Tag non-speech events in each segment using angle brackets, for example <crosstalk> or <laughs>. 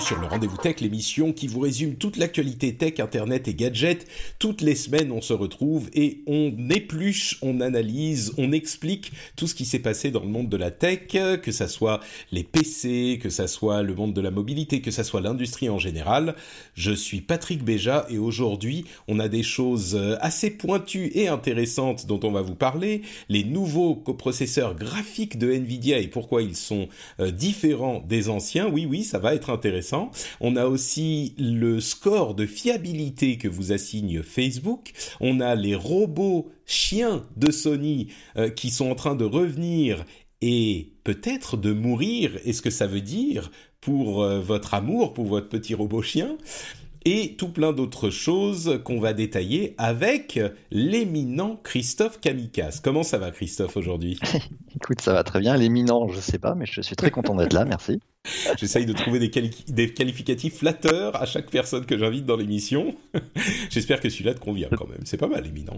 Sur le Rendez-vous Tech, l'émission qui vous résume toute l'actualité tech, internet et gadgets. Toutes les semaines, on se retrouve et on épluche, on analyse, on explique tout ce qui s'est passé dans le monde de la tech, que ça soit les PC, que ça soit le monde de la mobilité, que ça soit l'industrie en général. Je suis Patrick Béja et aujourd'hui, on a des choses assez pointues et intéressantes dont on va vous parler. Les nouveaux coprocesseurs graphiques de Nvidia et pourquoi ils sont euh, différents des anciens. Oui, oui, ça va être intéressant. On a aussi le score de fiabilité que vous assigne Facebook. On a les robots chiens de Sony euh, qui sont en train de revenir et peut-être de mourir. Et ce que ça veut dire pour euh, votre amour, pour votre petit robot chien? Et tout plein d'autres choses qu'on va détailler avec l'éminent Christophe Kamikaze. Comment ça va Christophe aujourd'hui? <laughs> Écoute, ça va très bien. L'éminent, je sais pas, mais je suis très content d'être là, merci. <laughs> J'essaye de trouver des, quali- des, qualificatifs flatteurs à chaque personne que j'invite dans l'émission. <laughs> J'espère que celui-là te convient quand même. C'est pas mal, éminent.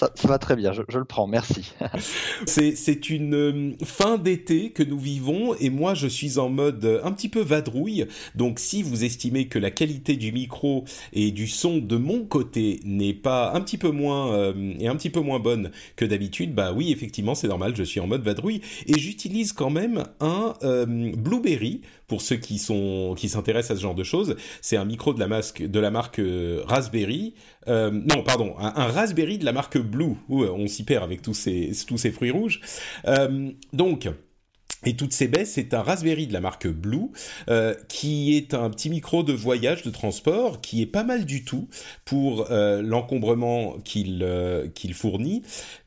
Ça, ça, va très bien, je, je le prends, merci. <laughs> C'est une euh, fin d'été que nous vivons et moi je suis en mode un petit peu vadrouille. Donc si vous estimez que la qualité du micro et du son de mon côté n'est pas un petit peu moins euh, et un petit peu moins bonne que d'habitude, bah oui effectivement c'est normal, je suis en mode vadrouille et j'utilise quand même un euh, Blueberry pour ceux qui sont qui s'intéressent à ce genre de choses. C'est un micro de la, marque Raspberry. non pardon, un, Raspberry de la marque Blue. On s'y perd avec tous ces fruits rouges. Euh, donc, et toutes ces baisses, c'est un Raspberry de la marque Blue, euh, qui est un petit micro de voyage, de transport, qui est pas mal du tout pour euh, l'encombrement euh, qu'il fournit.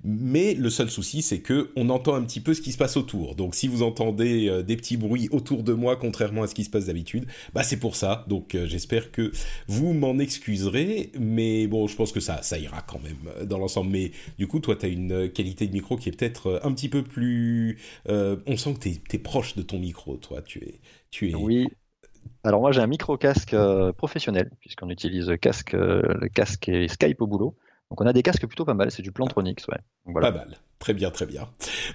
Mais le seul souci, c'est que on entend un petit peu ce qui se passe autour. Donc, si vous entendez euh, des petits bruits autour de moi, contrairement à ce qui se passe d'habitude, bah c'est pour ça. Donc, euh, j'espère que vous m'en excuserez. Mais bon, je pense que ça, ira quand même dans l'ensemble. Mais du coup, toi, tu une qualité de micro qui est peut-être un petit peu plus. on sent que t'es es proche de ton micro, toi. Tu es, tu. Oui. Alors moi j'ai un micro casque euh, professionnel puisqu'on utilise casque, euh, le casque et Skype au boulot. Donc on a des casques plutôt pas mal. C'est du Plantronics, ouais. Donc, voilà. Pas mal. Très bien, très bien.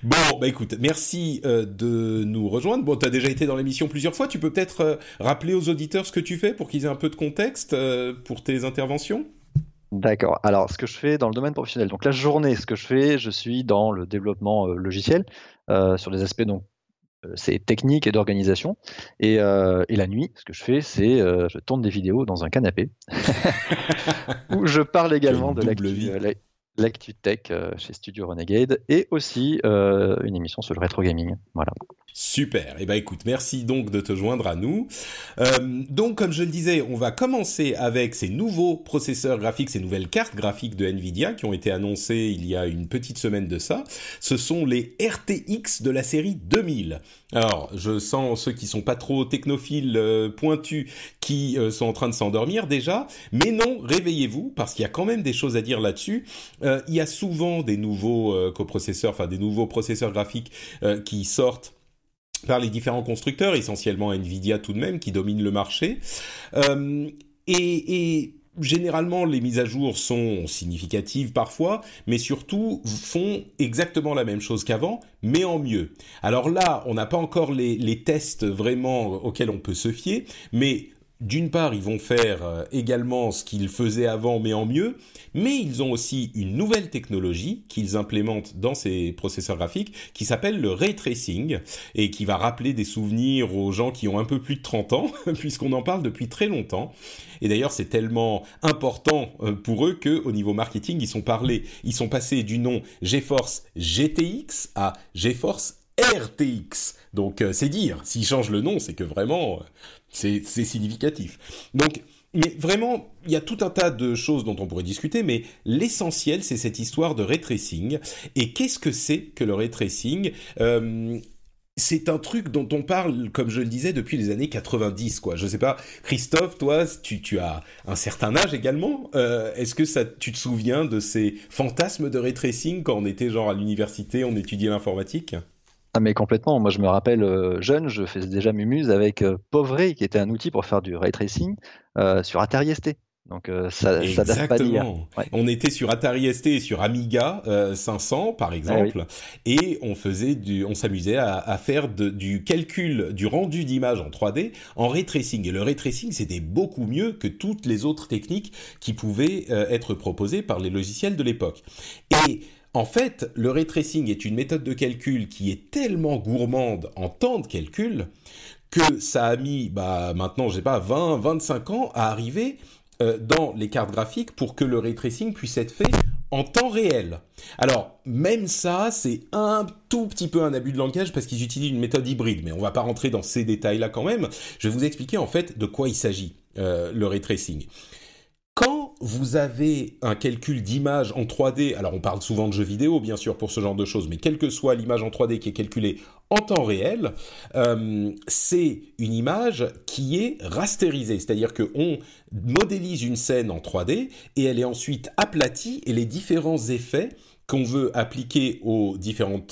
Bon, bah écoute, merci euh, de nous rejoindre. Bon, tu as déjà été dans l'émission plusieurs fois. Tu peux peut-être euh, rappeler aux auditeurs ce que tu fais pour qu'ils aient un peu de contexte euh, pour tes interventions? D'accord. Alors, ce que je fais dans le domaine professionnel, donc la journée, ce que je fais, je suis dans le développement logiciel sur des aspects donc c'est technique et d'organisation. Et, euh, et, la nuit, ce que je fais, c'est euh, je tourne des vidéos dans un canapé <laughs> où je parle également de l'actu, l'actu tech euh, chez Studio Renegade et aussi euh, une émission sur le rétro gaming. Voilà. Super. Eh ben écoute, merci donc de te joindre à nous. Euh, donc comme je le disais, on va commencer avec ces nouveaux processeurs graphiques, ces nouvelles cartes graphiques de Nvidia qui ont été annoncées il y a une petite semaine de ça. Ce sont les RTX de la série 2000. Alors, je sens ceux qui sont pas trop technophiles euh, pointus qui sont en train de s'endormir déjà, mais non, réveillez-vous parce qu'il y a quand même des choses à dire là-dessus. Euh, il y a souvent des nouveaux coprocesseurs, enfin des nouveaux processeurs graphiques qui sortent par les différents constructeurs, essentiellement Nvidia tout de même, qui domine le marché. Euh, et, généralement, les mises à jour sont significatives parfois, mais surtout font exactement la même chose qu'avant, mais en mieux. Alors là, on n'a pas encore les tests vraiment auxquels on peut se fier, mais d'une part, ils vont faire euh, également ce qu'ils faisaient avant, mais en mieux, mais ils ont aussi une nouvelle technologie qu'ils implémentent dans ces processeurs graphiques qui s'appelle le ray tracing et qui va rappeler des souvenirs aux gens qui ont un peu plus de 30 ans, <laughs> puisqu'on en parle depuis très longtemps. Et d'ailleurs, c'est tellement important euh, pour eux que, au niveau marketing, ils sont parlés, ils sont passés du nom GeForce GTX à GeForce RTX. Donc euh, c'est dire, s'ils changent le nom, c'est que vraiment c'est significatif. Donc mais vraiment, il y a tout un tas de choses dont on pourrait discuter, mais l'essentiel, c'est cette histoire de ray tracing. Et qu'est-ce que c'est que le ray tracing? Euh, c'est un truc dont on parle, comme je le disais, depuis les années 90, quoi. Je sais pas, Christophe, toi, tu, as un certain âge également. Euh, Est-ce que ça, tu te souviens de ces fantasmes de ray tracing quand on était genre à l'université, on étudiait l'informatique? Ah mais complètement, moi je me rappelle euh, jeune, je faisais déjà Mumuse avec euh, Pauvray qui était un outil pour faire du ray tracing euh, sur Atari ST. Donc euh, ça, ça date pas d'hier. Ouais. On était sur Atari ST et sur Amiga 500 par exemple, et on faisait du, on s'amusait à, à, faire de, du calcul du rendu d'image en 3D en ray tracing. Et le ray tracing c'était beaucoup mieux que toutes les autres techniques qui pouvaient être proposées par les logiciels de l'époque. Et en fait, le ray tracing est une méthode de calcul qui est tellement gourmande en temps de calcul que ça a mis, bah, maintenant, je sais pas, 20, 25 ans à arriver euh, dans les cartes graphiques pour que le ray tracing puisse être fait en temps réel. Alors, même ça, c'est un tout petit peu un abus de langage parce qu'ils utilisent une méthode hybride, mais on va pas rentrer dans ces détails-là quand même. Je vais vous expliquer en fait de quoi il s'agit, euh, le ray tracing. Quand vous avez un calcul d'image en 3D, alors on parle souvent de jeux vidéo bien sûr pour ce genre de choses, mais quelle que soit l'image en 3D qui est calculée en temps réel, euh, c'est une image qui est rasterisée, c'est-à-dire qu'on modélise une scène en 3D et elle est ensuite aplatie et les différents effets qu'on veut appliquer aux,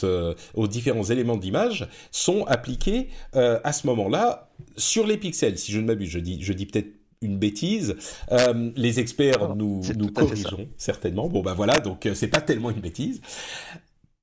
euh, différents éléments d'image sont appliqués euh, à ce moment-là sur les pixels, si je ne m'abuse. Je dis, je dis peut-être une bêtise. Euh, les experts nous, nous corrigeront certainement. Bon bah voilà, donc euh, c'est pas tellement une bêtise.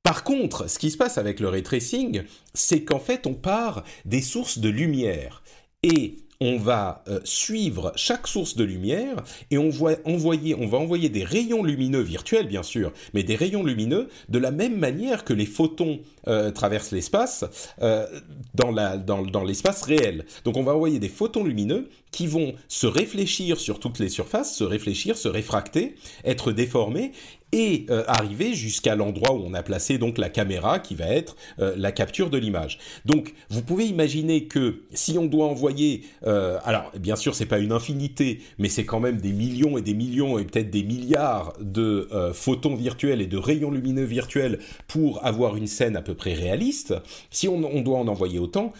Par contre, ce qui se passe avec le ray tracing, c'est qu'en fait on part des sources de lumière et on va euh, suivre chaque source de lumière et on, voit, envoyer, on va envoyer des rayons lumineux virtuels bien sûr, mais des rayons lumineux de la même manière que les photons euh, traversent l'espace euh, dans, la, dans, dans l'espace réel. Donc on va envoyer des photons lumineux qui vont se réfléchir sur toutes les surfaces, se réfléchir, se réfracter, être déformés et euh, arriver jusqu'à l'endroit où on a placé donc la caméra qui va être la capture de l'image. Donc vous pouvez imaginer que si on doit envoyer, alors bien sûr c'est pas une infinité, mais c'est quand même des millions et des millions et peut-être des milliards de photons virtuels et de rayons lumineux virtuels pour avoir une scène à peu près réaliste. Si on, doit en envoyer autant,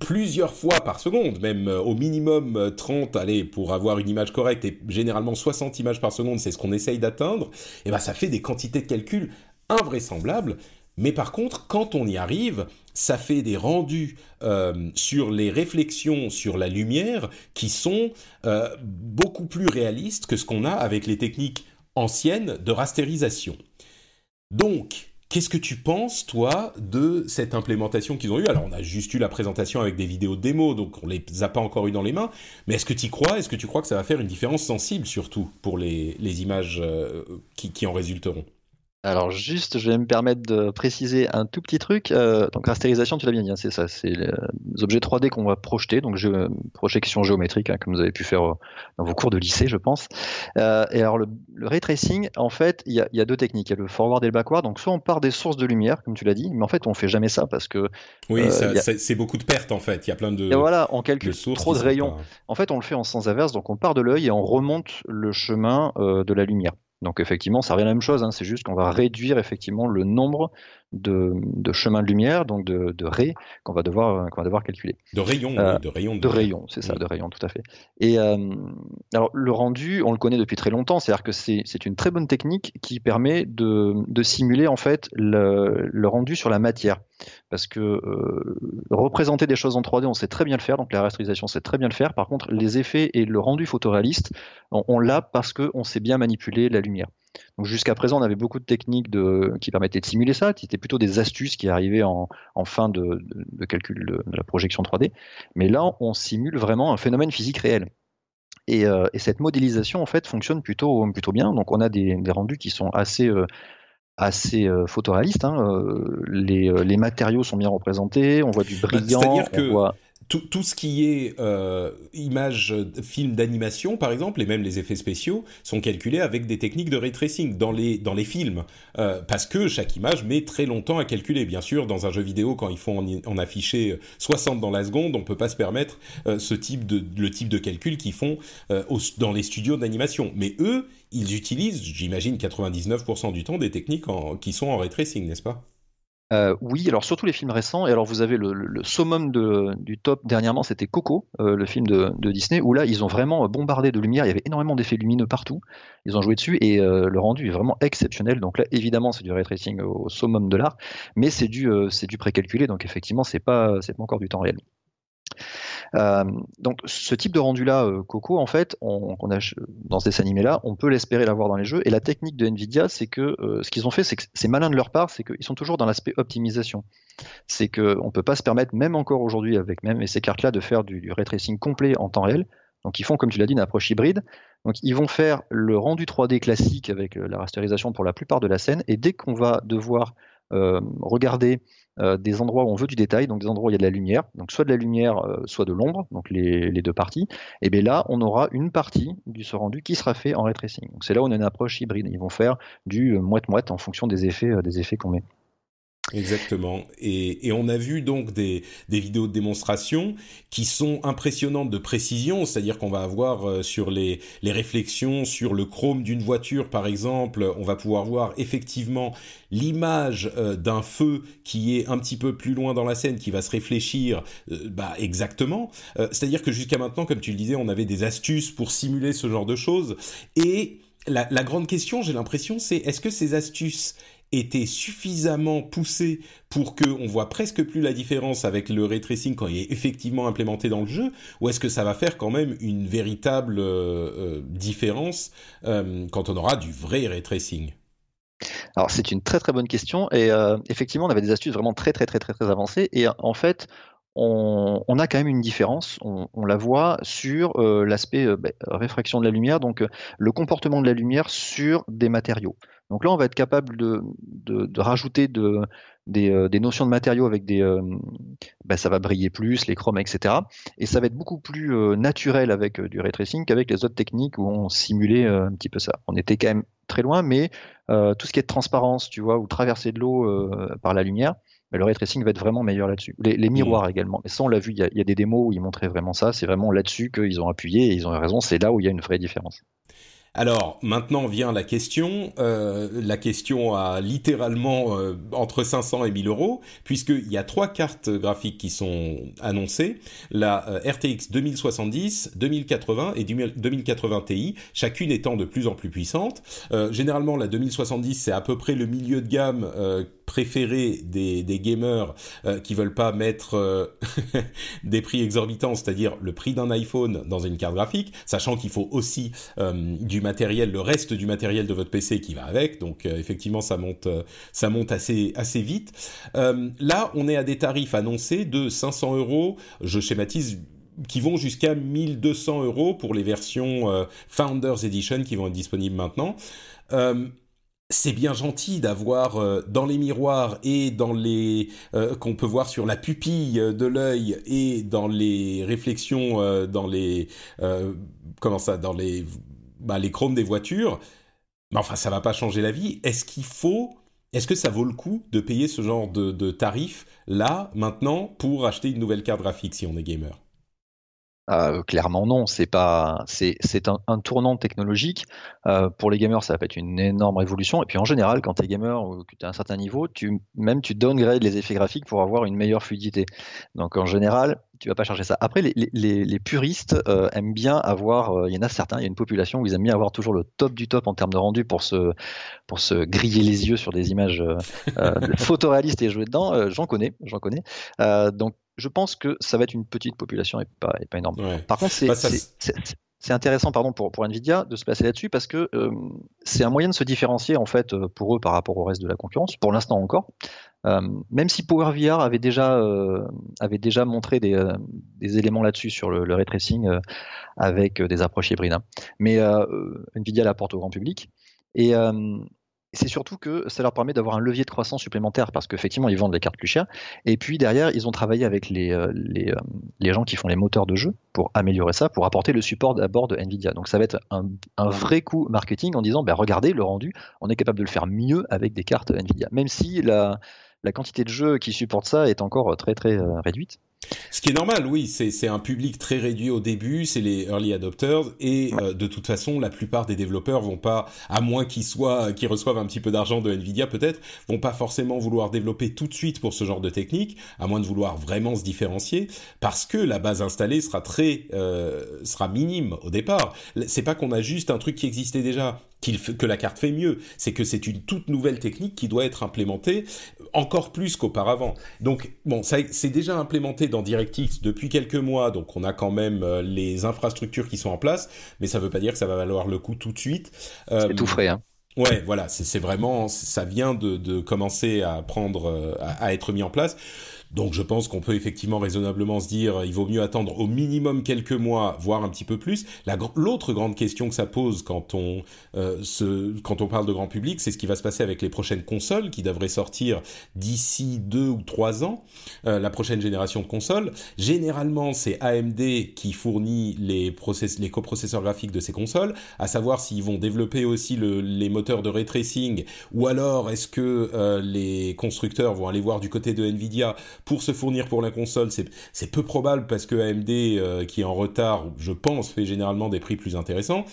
plusieurs fois par seconde, même euh, au minimum 30, euh, allez, pour avoir une image correcte, et généralement 60 images par seconde, c'est ce qu'on essaye d'atteindre, et ben ça fait des quantités de calcul invraisemblables. Mais par contre, quand on y arrive, ça fait des rendus euh, sur les réflexions sur la lumière qui sont beaucoup plus réalistes que ce qu'on a avec les techniques anciennes de rasterisation. Donc, Qu'est-ce que tu penses, toi, de cette implémentation qu'ils ont eue? Alors, on a juste eu la présentation avec des vidéos démo, donc on les a pas encore eu dans les mains. Mais est-ce que tu crois? Est-ce que tu crois que ça va faire une différence sensible, surtout pour les, les images euh, qui, qui en résulteront? Alors juste, je vais me permettre de préciser un tout petit truc. Euh, donc rasterisation, tu l'as bien dit, hein, c'est ça, c'est les objets 3D qu'on va projeter, donc je, projection géométrique, hein, comme vous avez pu faire euh, dans vos cours de lycée, je pense. Euh, et alors le, le, ray tracing, en fait, il y a, y a, deux techniques, il y a le forward et le backward. Donc soit on part des sources de lumière, comme tu l'as dit, mais en fait on fait jamais ça parce que oui, euh, a... c'est beaucoup de pertes en fait. Il y a plein de et voilà, on calcule de trop de rayons. Pas... En fait, on le fait en sens inverse, donc on part de l'œil et on remonte le chemin euh, de la lumière. Donc effectivement, ça revient à la même chose, hein, c'est juste qu'on va réduire effectivement le nombre de, de chemins de lumière, donc de, de raies qu'on va devoir qu'on va devoir calculer. De rayons, euh, oui, de rayons. De, de rayons, c'est ça, de rayons, tout à fait. Et euh, alors le rendu, on le connaît depuis très longtemps, c'est-à-dire que c'est une très bonne technique qui permet de, de simuler en fait le, le rendu sur la matière, parce que euh, représenter des choses en 3D, on sait très bien le faire, donc la rasterisation, c'est très bien le faire. Par contre, les effets et le rendu photoréaliste, on, on l'a parce qu'on sait bien manipuler la lumière. Donc jusqu'à présent, on avait beaucoup de techniques de, qui permettaient de simuler ça, qui étaient plutôt des astuces qui arrivaient en, en fin de, de, de calcul de, de, la projection 3D. Mais là, on simule vraiment un phénomène physique réel. Et, cette modélisation en fait fonctionne plutôt plutôt bien. Donc on a des, rendus qui sont assez assez photoréalistes. Hein. Les, les, matériaux sont bien représentés, on voit du bah, brillant, voit tout, ce qui est euh, images, films d'animation, par exemple, et même les effets spéciaux, sont calculés avec des techniques de ray tracing dans les, dans les films. Euh, parce que chaque image met très longtemps à calculer. Bien sûr, dans un jeu vidéo, quand il faut en, afficher 60 dans la seconde, on ne peut pas se permettre euh, ce type de, le type de calcul qu'ils font euh, dans les studios d'animation. Mais eux, ils utilisent, j'imagine, 99% du temps des techniques en, qui sont en ray tracing, n'est-ce pas? Euh, oui, alors surtout les films récents. Et alors vous avez le, summum du top dernièrement, c'était Coco, euh, le film de, Disney, où là ils ont vraiment bombardé de lumière. Il y avait énormément d'effets lumineux partout. Ils ont joué dessus et euh, le rendu est vraiment exceptionnel. Donc là, évidemment, c'est du ray tracing au summum de l'art, mais c'est du c'est du précalculé. Donc effectivement, c'est pas c'est pas encore du temps réel. Euh, donc ce type de rendu-là, euh, Coco, en fait, on, a, dans ces animés-là, on peut l'espérer l'avoir dans les jeux. Et la technique de Nvidia, c'est que euh, ce qu'ils ont fait, c'est que c'est malin de leur part, c'est qu'ils sont toujours dans l'aspect optimisation. C'est qu'on ne peut pas se permettre, même encore aujourd'hui, avec même ces cartes-là, de faire du, du ray tracing complet en temps réel. Donc ils font, comme tu l'as dit, une approche hybride. Donc ils vont faire le rendu 3D classique avec la rasterisation pour la plupart de la scène. Et dès qu'on va devoir regarder euh, des endroits où on veut du détail, donc des endroits où il y a de la lumière, donc soit de la lumière, euh, soit de l'ombre, donc les, deux parties, et bien là, on aura une partie du ce rendu qui sera fait en ray c'est là où on a une approche hybride. Ils vont faire du euh, moite-moite en fonction des effets, des effets qu'on met. Exactement. Et, on a vu donc des, vidéos de démonstration qui sont impressionnantes de précision, c'est-à-dire qu'on va avoir euh, sur les, réflexions, sur le chrome d'une voiture par exemple, on va pouvoir voir effectivement l'image euh, d'un feu qui est un petit peu plus loin dans la scène, qui va se réfléchir euh, bah, exactement. c'est-à-dire que jusqu'à maintenant, comme tu le disais, on avait des astuces pour simuler ce genre de choses. Et la, la grande question, j'ai l'impression, c'est est-ce que ces astuces était suffisamment poussé pour qu'on voit presque plus la différence avec le ray tracing quand il est effectivement implémenté dans le jeu ou est-ce que ça va faire quand même une véritable euh, euh, différence euh, quand on aura du vrai ray tracing? Alors c'est une très très bonne question et effectivement on avait des astuces vraiment très très très très très avancées et en fait on, a quand même une différence, on, la voit sur l'aspect bah, réfraction de la lumière, donc le comportement de la lumière sur des matériaux. Donc là, on va être capable de, rajouter euh, des, notions de matériaux avec des. Euh, bah, ça va briller plus, les chromes, etc. Et ça va être beaucoup plus euh, naturel avec du ray tracing qu'avec les autres techniques où on simulait un petit peu ça. On était quand même très loin, mais tout ce qui est de transparence, tu vois, ou traverser de l'eau par la lumière, bah, le ray tracing va être vraiment meilleur là-dessus. Les, miroirs mmh. également. Et ça, on l'a vu, il y, a, des démos où ils montraient vraiment ça. C'est vraiment là-dessus qu'ils ont appuyé et ils ont raison. C'est là où il y a une vraie différence. Alors maintenant vient la question. Euh, la question a littéralement euh, entre 500 et 1000 euros, puisqu'il y a trois cartes graphiques qui sont annoncées la euh, RTX 2070, 2080 et 2080 Ti, chacune étant de plus en plus puissante. généralement, la 2070 c'est à peu près le milieu de gamme préféré des, des gamers qui veulent pas mettre <laughs> des prix exorbitants, c'est-à-dire le prix d'un iPhone dans une carte graphique, sachant qu'il faut aussi du matériel, le reste du matériel de votre PC qui va avec. Donc euh, effectivement, ça monte, euh, ça monte assez assez vite. Euh, là, on est à des tarifs annoncés de 500 euros. Je schématise qui vont jusqu'à 1200 euros pour les versions Founders Edition qui vont être disponibles maintenant c'est bien gentil d'avoir dans les miroirs et dans les qu'on peut voir sur la pupille de l'œil et dans les réflexions dans les comment ça dans les bah, les chromes des voitures. Mais enfin, ça va pas changer la vie. Est-ce qu'il faut, est-ce que ça vaut le coup de payer ce genre de, de tarif là, maintenant, pour acheter une nouvelle carte graphique si on est gamer? Euh, clairement non, c'est pas, c'est, un, tournant technologique. Euh, pour les gamers, ça va être une énorme révolution. Et puis en général, quand tu es gamer ou que tu as un certain niveau, tu même tu downgrades les effets graphiques pour avoir une meilleure fluidité. Donc en général, tu vas pas charger ça. Après, les, puristes euh, aiment bien avoir, il y en a certains, il y a une population où ils aiment bien avoir toujours le top du top en termes de rendu pour se, pour se griller les yeux sur des images photoréalistes et jouer dedans. j'en connais, j'en connais. donc je pense que ça va être une petite population et pas, pas énorme. Par contre, c'est bah, c'est intéressant pardon, pour, pour Nvidia de se placer là-dessus parce que euh, c'est un moyen de se différencier en fait euh, pour eux par rapport au reste de la concurrence, pour l'instant encore. Euh, même si PowerVR avait déjà, avait déjà montré des, des éléments là-dessus sur le, le ray tracing avec des approches hybrides. Hein. Mais Nvidia l'apporte au grand public. Et, c'est surtout que ça leur permet d'avoir un levier de croissance supplémentaire parce qu'effectivement, ils vendent les cartes plus chères. Et puis derrière, ils ont travaillé avec les, euh, les, euh, les, gens qui font les moteurs de jeu pour améliorer ça, pour apporter le support d'abord de Nvidia. Donc ça va être un, un vrai coup marketing en disant, ben, regardez, le rendu, on est capable de le faire mieux avec des cartes Nvidia. Même si la, la quantité de jeux qui supportent ça est encore très très euh, réduite. Ce qui est normal, oui, c'est un public très réduit au début, c'est les early adopters, et euh, de toute façon, la plupart des développeurs vont pas, à moins qu'ils soient, qu'ils reçoivent un petit peu d'argent de Nvidia peut-être, vont pas forcément vouloir développer tout de suite pour ce genre de technique, à moins de vouloir vraiment se différencier, parce que la base installée sera très, euh, sera minime au départ. C'est pas qu'on a juste un truc qui existait déjà que la carte fait mieux, c'est que c'est une toute nouvelle technique qui doit être implémentée encore plus qu'auparavant. Donc bon, ça c'est déjà implémenté dans DirectX depuis quelques mois, donc on a quand même euh, les infrastructures qui sont en place, mais ça ne veut pas dire que ça va valoir le coup tout de suite. c'est tout frais, hein. Ouais, voilà, c'est vraiment, ça vient de, de commencer à prendre, euh, à, être mis en place. Donc je pense qu'on peut effectivement raisonnablement se dire il vaut mieux attendre au minimum quelques mois, voire un petit peu plus. L'autre grande question que ça pose quand on, euh, se, quand on parle de grand public, c'est ce qui va se passer avec les prochaines consoles qui devraient sortir d'ici deux ou trois ans, euh, la prochaine génération de consoles. Généralement, c'est AMD qui fournit les, les coprocesseurs graphiques de ces consoles, à savoir s'ils vont développer aussi le, les moteurs de ray tracing ou alors est-ce que euh, les constructeurs vont aller voir du côté de Nvidia pour se fournir pour la console, c'est peu probable parce que AMD, euh, qui est en retard, je pense, fait généralement des prix plus intéressants.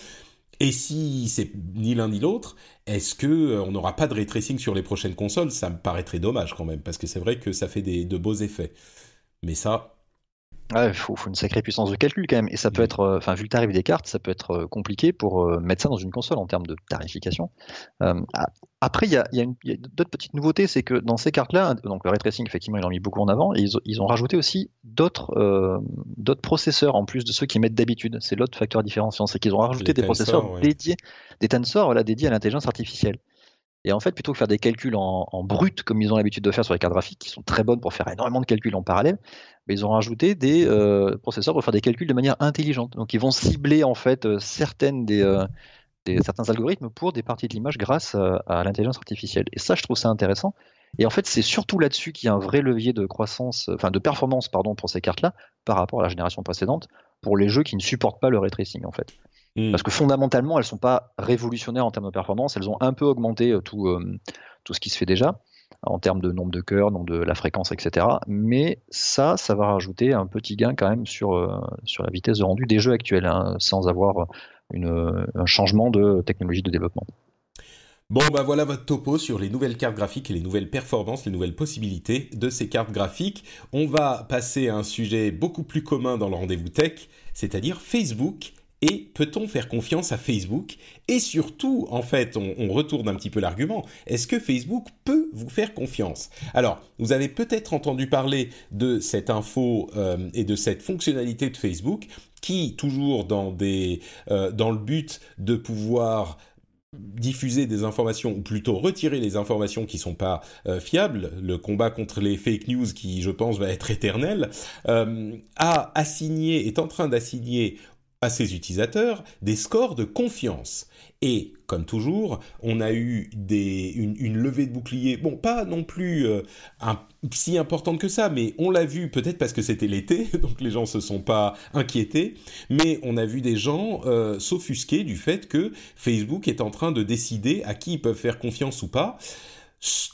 Et si c'est ni l'un ni l'autre, est-ce que euh, on n'aura pas de ray tracing sur les prochaines consoles? Ça me paraîtrait dommage quand même, parce que c'est vrai que ça fait de beaux effets. Mais ça, il faut, une sacrée puissance de calcul quand même. Et ça peut mm. être, euh, enfin, vu le tarif des cartes, ça peut être euh, compliqué pour euh, mettre ça dans une console en termes de tarification. après, il y a, d'autres petites nouveautés, c'est que dans ces cartes-là, donc le ray tracing, effectivement, ils l'ont mis beaucoup en avant, et ils, ont rajouté aussi d'autres processeurs en plus de ceux qu'ils mettent d'habitude. C'est l'autre facteur différenciant, c'est qu'ils ont rajouté des processeurs dédiés, des tensors, voilà, dédiés à l'intelligence artificielle. Et en fait, plutôt que faire des calculs en, brut, comme ils ont l'habitude de faire sur les cartes graphiques, qui sont très bonnes pour faire énormément de calculs en parallèle, ils ont rajouté des euh, processeurs pour faire des calculs de manière intelligente. Donc, ils vont cibler en fait euh, euh, certains algorithmes pour des parties de l'image grâce à, l'intelligence artificielle. Et ça, je trouve ça intéressant. Et en fait, c'est surtout là-dessus qu'il y a un vrai levier de croissance, enfin de performance, pour ces cartes-là, par rapport à la génération précédente, pour les jeux qui ne supportent pas le ray tracing, en fait. Hmm. Parce que fondamentalement, elles sont pas révolutionnaires en termes de performance, elles ont un peu augmenté euh, tout, euh, tout ce qui se fait déjà en termes de nombre de cœurs, nombre de la fréquence, etc. Mais ça, ça va rajouter un petit gain quand même sur, euh, sur la vitesse de rendu des jeux actuels, hein, sans avoir une, un changement de technologie de développement. Bon, bah voilà votre topo sur les nouvelles cartes graphiques et les nouvelles performances, les nouvelles possibilités de ces cartes graphiques. On va passer à un sujet beaucoup plus commun dans le rendez-vous tech, c'est-à-dire Facebook et peut-on faire confiance à Facebook? Et surtout, en fait, on, retourne un petit peu l'argument. Est-ce que Facebook peut vous faire confiance? Alors, vous avez peut-être entendu parler de cette info euh, et de cette fonctionnalité de Facebook qui, toujours euh, dans le but de pouvoir diffuser des informations ou plutôt retirer les informations qui sont pas euh, fiables, le combat contre les fake news qui je pense va être éternel, a assigné est en train d'assigner à ses utilisateurs des scores de confiance. Et comme toujours, on a eu des, une, levée de bouclier, bon, pas non plus euh, si importante que ça, mais on l'a vu peut-être parce que c'était l'été, <laughs> donc les gens se sont pas inquiétés, mais on a vu des gens euh, s'offusquer du fait que Facebook est en train de décider à qui ils peuvent faire confiance ou pas.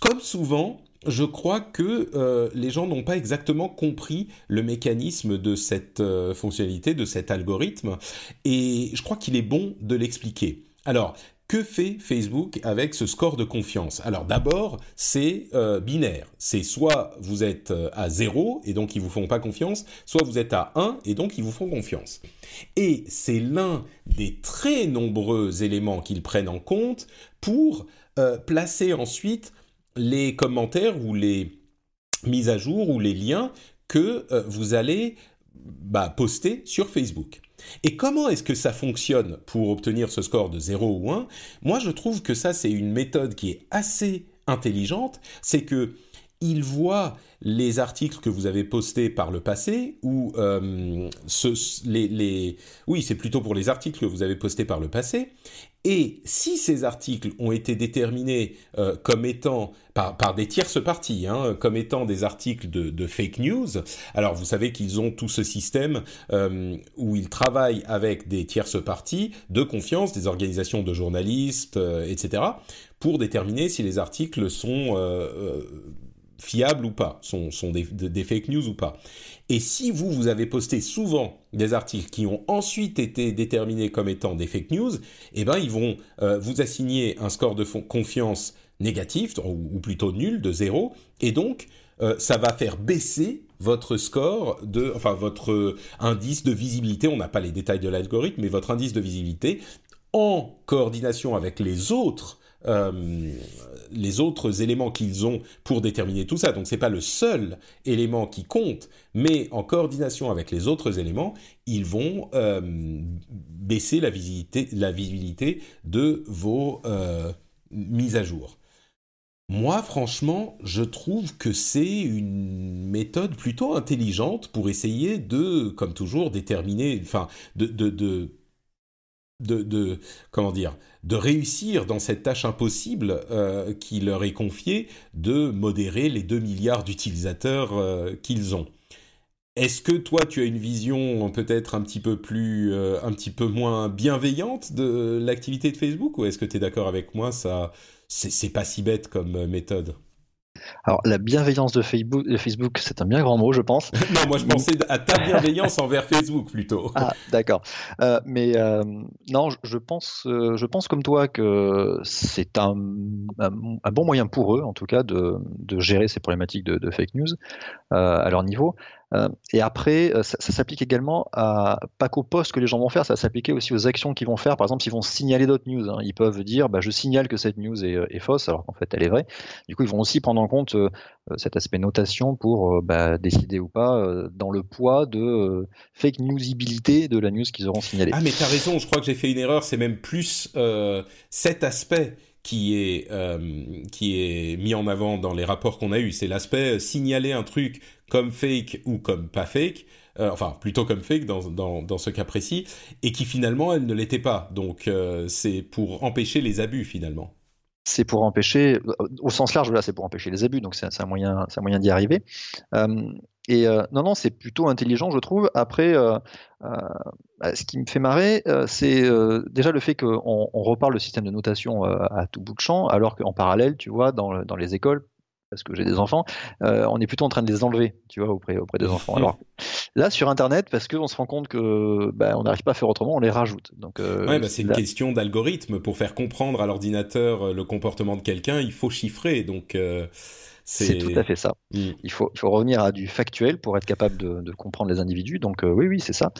Comme souvent, je crois que euh, les gens n'ont pas exactement compris le mécanisme de cette euh, fonctionnalité, de cet algorithme, et je crois qu'il est bon de l'expliquer. Alors, que fait Facebook avec ce score de confiance? Alors d'abord, c'est euh, binaire. C'est soit vous êtes à 0 et donc ils vous font pas confiance, soit vous êtes à 1 et donc ils vous font confiance. Et c'est l'un des très nombreux éléments qu'ils prennent en compte pour placer ensuite les commentaires ou les mises à jour ou les liens que euh, vous allez bah, poster sur Facebook. Et comment est-ce que ça fonctionne pour obtenir ce score de 0 ou 1 Moi, je trouve que ça, c'est une méthode qui est assez intelligente. C'est que il voit les articles que vous avez postés par le passé ou euh, oui c'est plutôt pour les articles que vous avez postés par le passé et si ces articles ont été déterminés euh, comme étant par, par des tierces parties, hein, comme étant des articles de, de, fake news, alors vous savez qu'ils ont tout ce système euh, où ils travaillent avec des tierces parties de confiance, des organisations de journalistes, euh, etc., pour déterminer si les articles sont euh, fiables ou pas, sont, des, fake news ou pas. Et si vous, vous avez posté souvent des articles qui ont ensuite été déterminés comme étant des fake news, eh ben, ils vont euh, vous assigner un score de confiance négatif, ou, ou, plutôt nul, de zéro, et donc, euh, ça va faire baisser votre score de, enfin, votre indice de visibilité, on n'a pas les détails de l'algorithme, mais votre indice de visibilité, en coordination avec les autres euh, les autres éléments qu'ils ont pour déterminer tout ça. Donc c'est pas le seul élément qui compte, mais en coordination avec les autres éléments, ils vont euh, baisser la visibilité, de vos euh, mises à jour. Moi, franchement, je trouve que c'est une méthode plutôt intelligente pour essayer de, comme toujours, déterminer, enfin, de, de de, comment dire de réussir dans cette tâche impossible euh, qui leur est confiée de modérer les 2 milliards d'utilisateurs euh, qu'ils ont. Est-ce que toi tu as une vision peut-être un petit peu plus euh, un petit peu moins bienveillante de l'activité de Facebook ou est-ce que tu es d'accord avec moi ça c'est pas si bête comme méthode? Alors, la bienveillance de Facebook, Facebook c'est un bien grand mot, je pense. <laughs> non, moi, je pensais à ta <laughs> bienveillance envers Facebook plutôt. Ah, d'accord. Euh, mais euh, non, je pense, euh, je pense comme toi que c'est un, un, bon moyen pour eux, en tout cas, de, de gérer ces problématiques de, de fake news à leur niveau. Euh, et après, euh, ça, s'applique également à pas qu'aux posts que les gens vont faire, ça va aussi aux actions qu'ils vont faire. Par exemple, s'ils vont signaler d'autres news, hein. ils peuvent dire bah, je signale que cette news est, est fausse, alors qu'en fait elle est vraie. Du coup, ils vont aussi prendre en compte euh, cet aspect notation pour bah, décider ou pas dans le poids de fake newsibilité de la news qu'ils auront signalée. Ah, mais tu as raison, je crois que j'ai fait une erreur, c'est même plus cet aspect qui est euh, qui est mis en avant dans les rapports qu'on a eus, c'est l'aspect signaler un truc comme fake ou comme pas fake, euh, enfin plutôt comme fake dans, dans, dans, ce cas précis, et qui finalement elle ne l'était pas. Donc euh, c'est pour empêcher les abus finalement. C'est pour empêcher, au sens large, là, c'est pour empêcher les abus, donc c'est un moyen, un moyen d'y arriver. Et euh, non, non, c'est plutôt intelligent, je trouve. Après, euh, euh, bah, ce qui me fait marrer, c'est déjà le fait qu'on on reparle le système de notation à tout bout de champ, alors qu'en parallèle, tu vois, dans, dans les écoles, parce que j'ai des enfants, on est plutôt en train de les enlever, tu vois, auprès, auprès des enfants. Alors là, sur Internet, parce qu'on se rend compte que bah, on n'arrive pas à faire autrement, on les rajoute. Donc, ouais, bah, c'est une question d'algorithme. Pour faire comprendre à l'ordinateur le comportement de quelqu'un, il faut chiffrer. Donc c'est tout à fait ça. Mm. Il, faut, il faut revenir à du factuel pour être capable de, de comprendre les individus. Donc euh, oui, oui, c'est ça.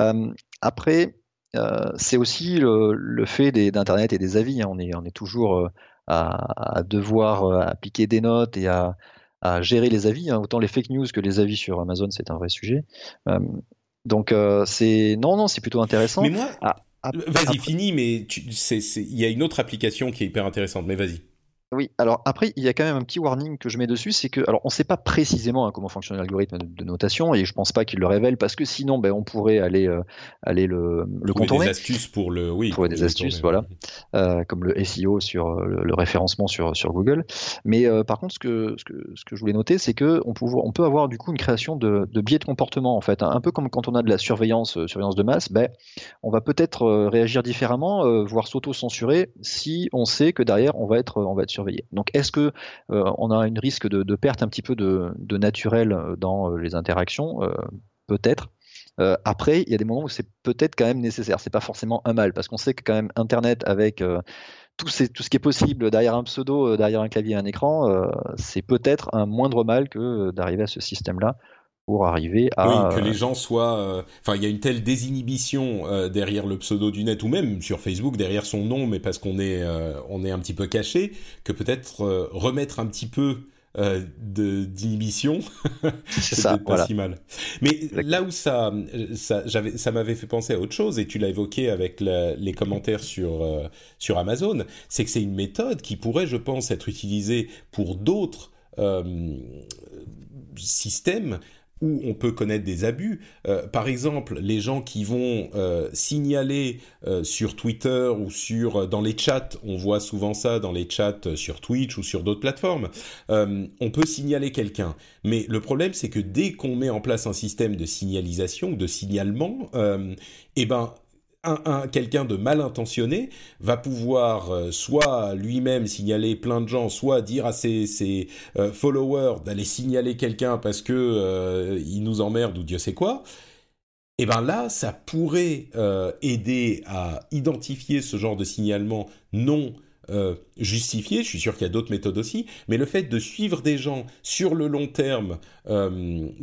Euh, après, euh, c'est aussi le, le fait d'Internet et des avis. Hein. On, est, on est toujours à, à, devoir appliquer des notes et à, à gérer les avis. Hein. Autant les fake news que les avis sur Amazon, c'est un vrai sujet. donc c'est non, non, c'est plutôt intéressant. Mais moi, ah, vas-y, fini. Mais il y a une autre application qui est hyper intéressante. Mais vas-y. Oui, alors après, il y a quand même un petit warning que je mets dessus, c'est que, alors on ne sait pas précisément hein, comment fonctionne l'algorithme de, notation, et je pense pas qu'il le révèle, parce que sinon, ben, on pourrait aller, euh, aller le, le contourner. des astuces pour le, oui. Trouver des astuces, voilà, euh, comme le SEO sur euh, le, le, référencement sur, sur Google. Mais euh, par contre, ce que, ce que, ce que je voulais noter, c'est que on peut, on peut avoir du coup une création de, de biais de comportement, en fait, hein. un peu comme quand on a de la surveillance, surveillance de masse, ben, on va peut-être réagir différemment, voire s'auto-censurer si on sait que derrière on va être, on va être Donc est-ce que euh, on a une risque de, perte un petit peu de, naturel euh, dans euh, les interactions? Peut-être. Après, il y a des moments où c'est peut-être quand même nécessaire. C'est pas forcément un mal, parce qu'on sait que quand même Internet avec tout, ce qui est possible derrière un pseudo, derrière un clavier et un écran, c'est peut-être un moindre mal que d'arriver à ce système-là pour arriver à oui, que les gens soient euh, enfin il y a une telle désinhibition euh, derrière le pseudo du net ou même sur Facebook derrière son nom mais parce qu'on est euh, on est un petit peu caché que peut-être remettre un petit peu euh, d'inhibition, <laughs> c'est pas si mal. Mais là où ça, ça, ça m'avait fait penser à autre chose, et tu l'as évoqué avec les commentaires sur, euh, sur Amazon, c'est que c'est une méthode qui pourrait, je pense, être utilisée pour d'autres euh, systèmes où on peut connaître des abus. Euh, par exemple, les gens qui vont euh, signaler euh, sur Twitter ou sur dans les chats, on voit souvent ça dans les chats sur Twitch ou sur d'autres plateformes. on peut signaler quelqu'un, mais le problème c'est que dès qu'on met en place un système de signalisation de signalement, eh ben un, quelqu'un de mal intentionné va pouvoir euh, soit lui-même signaler plein de gens, soit dire à ses, euh, followers d'aller signaler quelqu'un parce que euh, il nous emmerde ou Dieu sait quoi. Et ben là, ça pourrait aider à identifier ce genre de signalement non justifié. Je suis sûr qu'il y a d'autres méthodes aussi, mais le fait de suivre des gens sur le long terme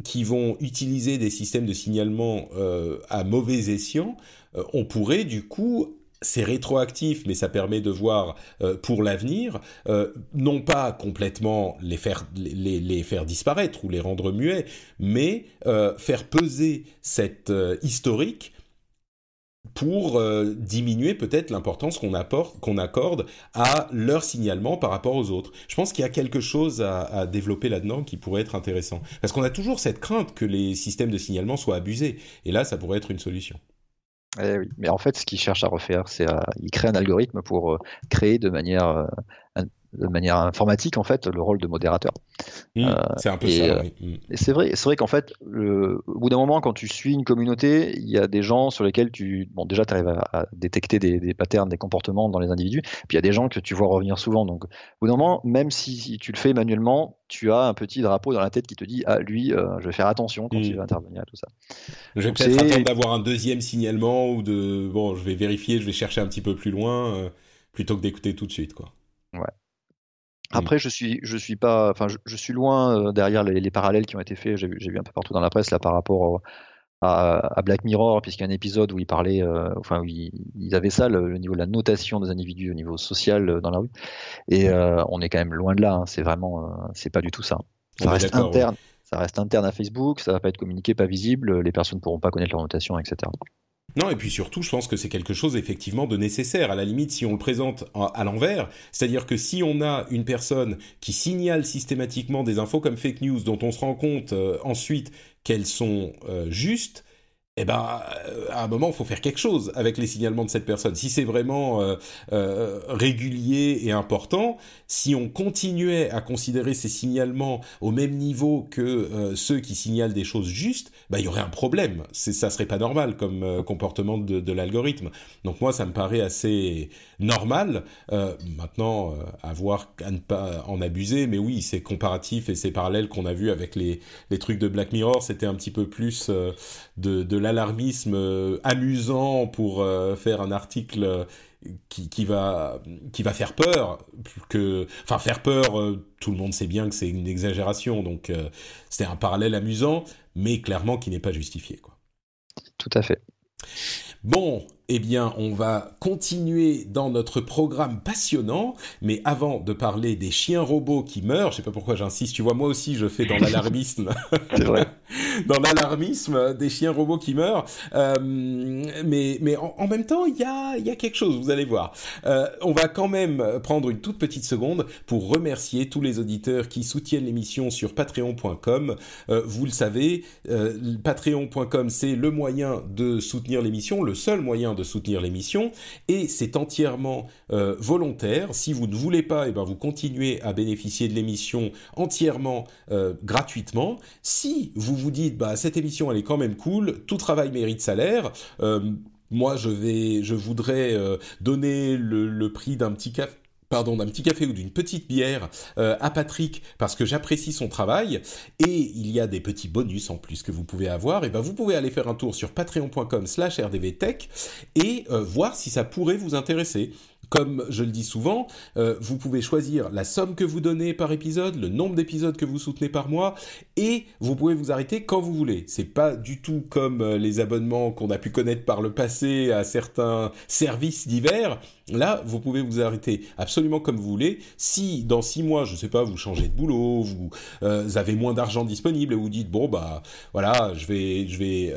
qui vont utiliser des systèmes de signalement à mauvais escient euh, on pourrait du coup c'est rétroactif, mais ça permet de voir euh, pour l'avenir, euh, non pas complètement les faire, les, faire disparaître ou les rendre muets, mais faire peser cette historique pour diminuer peut-être l'importance qu'on accorde à leur signalement par rapport aux autres. Je pense qu'il y a quelque chose à, à développer là-dedans qui pourrait être intéressant. Parce qu'on a toujours cette crainte que les systèmes de signalement soient abusés. Et là, ça pourrait être une solution. Eh oui, mais en fait, ce qu'il cherche à refaire, c'est il crée un algorithme pour euh, créer de manière euh, de manière informatique en fait le rôle de modérateur. Mmh, euh, c'est un peu ça. Euh, mmh. Et c'est vrai, c'est vrai qu'en fait, le, au bout d'un moment, quand tu suis une communauté, il y a des gens sur lesquels tu, bon, déjà, tu arrives à, détecter des, des, patterns, des comportements dans les individus. Puis il y a des gens que tu vois revenir souvent. Donc, au bout d'un moment, même si, tu le fais manuellement, tu as un petit drapeau dans la tête qui te dit, ah, lui, euh, je vais faire attention quand mmh. il va intervenir et tout ça. Je vais peut-être attendre d'avoir un deuxième signalement ou de, bon, je vais vérifier, je vais chercher un petit peu plus loin plutôt que d'écouter tout de suite, quoi. Ouais. Mmh. Après, je suis, je suis pas, enfin, je, suis loin euh, derrière les, parallèles qui ont été faits. J'ai vu un peu partout dans la presse là par rapport à, Black Mirror, puisqu'il y a un épisode où ils parlaient, euh, enfin, où ils, avaient ça, le, niveau de la notation des individus au niveau social euh, dans la rue. Et on est quand même loin de là. Hein. C'est vraiment, c'est pas du tout ça. Ça reste interne. Ça reste interne à Facebook. Ça va pas être communiqué, pas visible. Les personnes ne pourront pas connaître leur notation, etc. Non, et puis surtout, je pense que c'est quelque chose effectivement de nécessaire. À la limite, si on le présente à l'envers, c'est-à-dire que si on a une personne qui signale systématiquement des infos comme fake news dont on se rend compte euh, ensuite qu'elles sont euh, justes, eh ben, euh, à un moment, il faut faire quelque chose avec les signalements de cette personne. Si c'est vraiment euh, euh, régulier et important, si on continuait à considérer ces signalements au même niveau que ceux qui signalent des choses justes, bah, il y aurait un problème. Ça serait pas normal comme comportement de, l'algorithme. Donc moi, ça me paraît assez normal. maintenant, à voir à ne pas en abuser, mais oui, c'est comparatif et c'est parallèle qu'on a vu avec les, les trucs de Black Mirror. C'était un petit peu plus de, de l'alarmisme euh, amusant pour euh, faire un article euh, qui, qui, va qui va faire peur que enfin faire peur tout le monde sait bien que c'est une exagération donc c'était un parallèle amusant mais clairement qui n'est pas justifié quoi. Tout à fait. Bon eh bien, on va continuer dans notre programme passionnant, mais avant de parler des chiens robots qui meurent, je sais pas pourquoi j'insiste, tu vois, moi aussi je fais dans l'alarmisme, <laughs> <laughs> dans l'alarmisme des chiens robots qui meurent, euh, mais mais en, même temps il y a y a quelque chose, vous allez voir. Euh, on va quand même prendre une toute petite seconde pour remercier tous les auditeurs qui soutiennent l'émission sur Patreon.com. Euh, vous le savez, Patreon.com c'est le moyen de soutenir l'émission, le seul moyen de soutenir l'émission et c'est entièrement euh, volontaire. Si vous ne voulez pas, et eh ben vous continuez à bénéficier de l'émission entièrement euh, gratuitement. Si vous vous dites bah cette émission elle est quand même cool, tout travail mérite salaire. Euh, moi, je vais, je voudrais donner le, le prix d'un petit café d'un petit café ou d'une petite bière euh, à Patrick parce que j'apprécie son travail et il y a des petits bonus en plus que vous pouvez avoir, et ben vous pouvez aller faire un tour sur patreon.com slash rdvtech et euh, voir si ça pourrait vous intéresser. Comme je le dis souvent, euh, vous pouvez choisir la somme que vous donnez par épisode, le nombre d'épisodes que vous soutenez par mois, et vous pouvez vous arrêter quand vous voulez. C'est pas du tout comme euh, les abonnements qu'on a pu connaître par le passé à certains services divers. Là, vous pouvez vous arrêter absolument comme vous voulez. Si dans six mois, je sais pas, vous changez de boulot, vous, euh, avez moins d'argent disponible et vous dites bon bah voilà, je vais je vais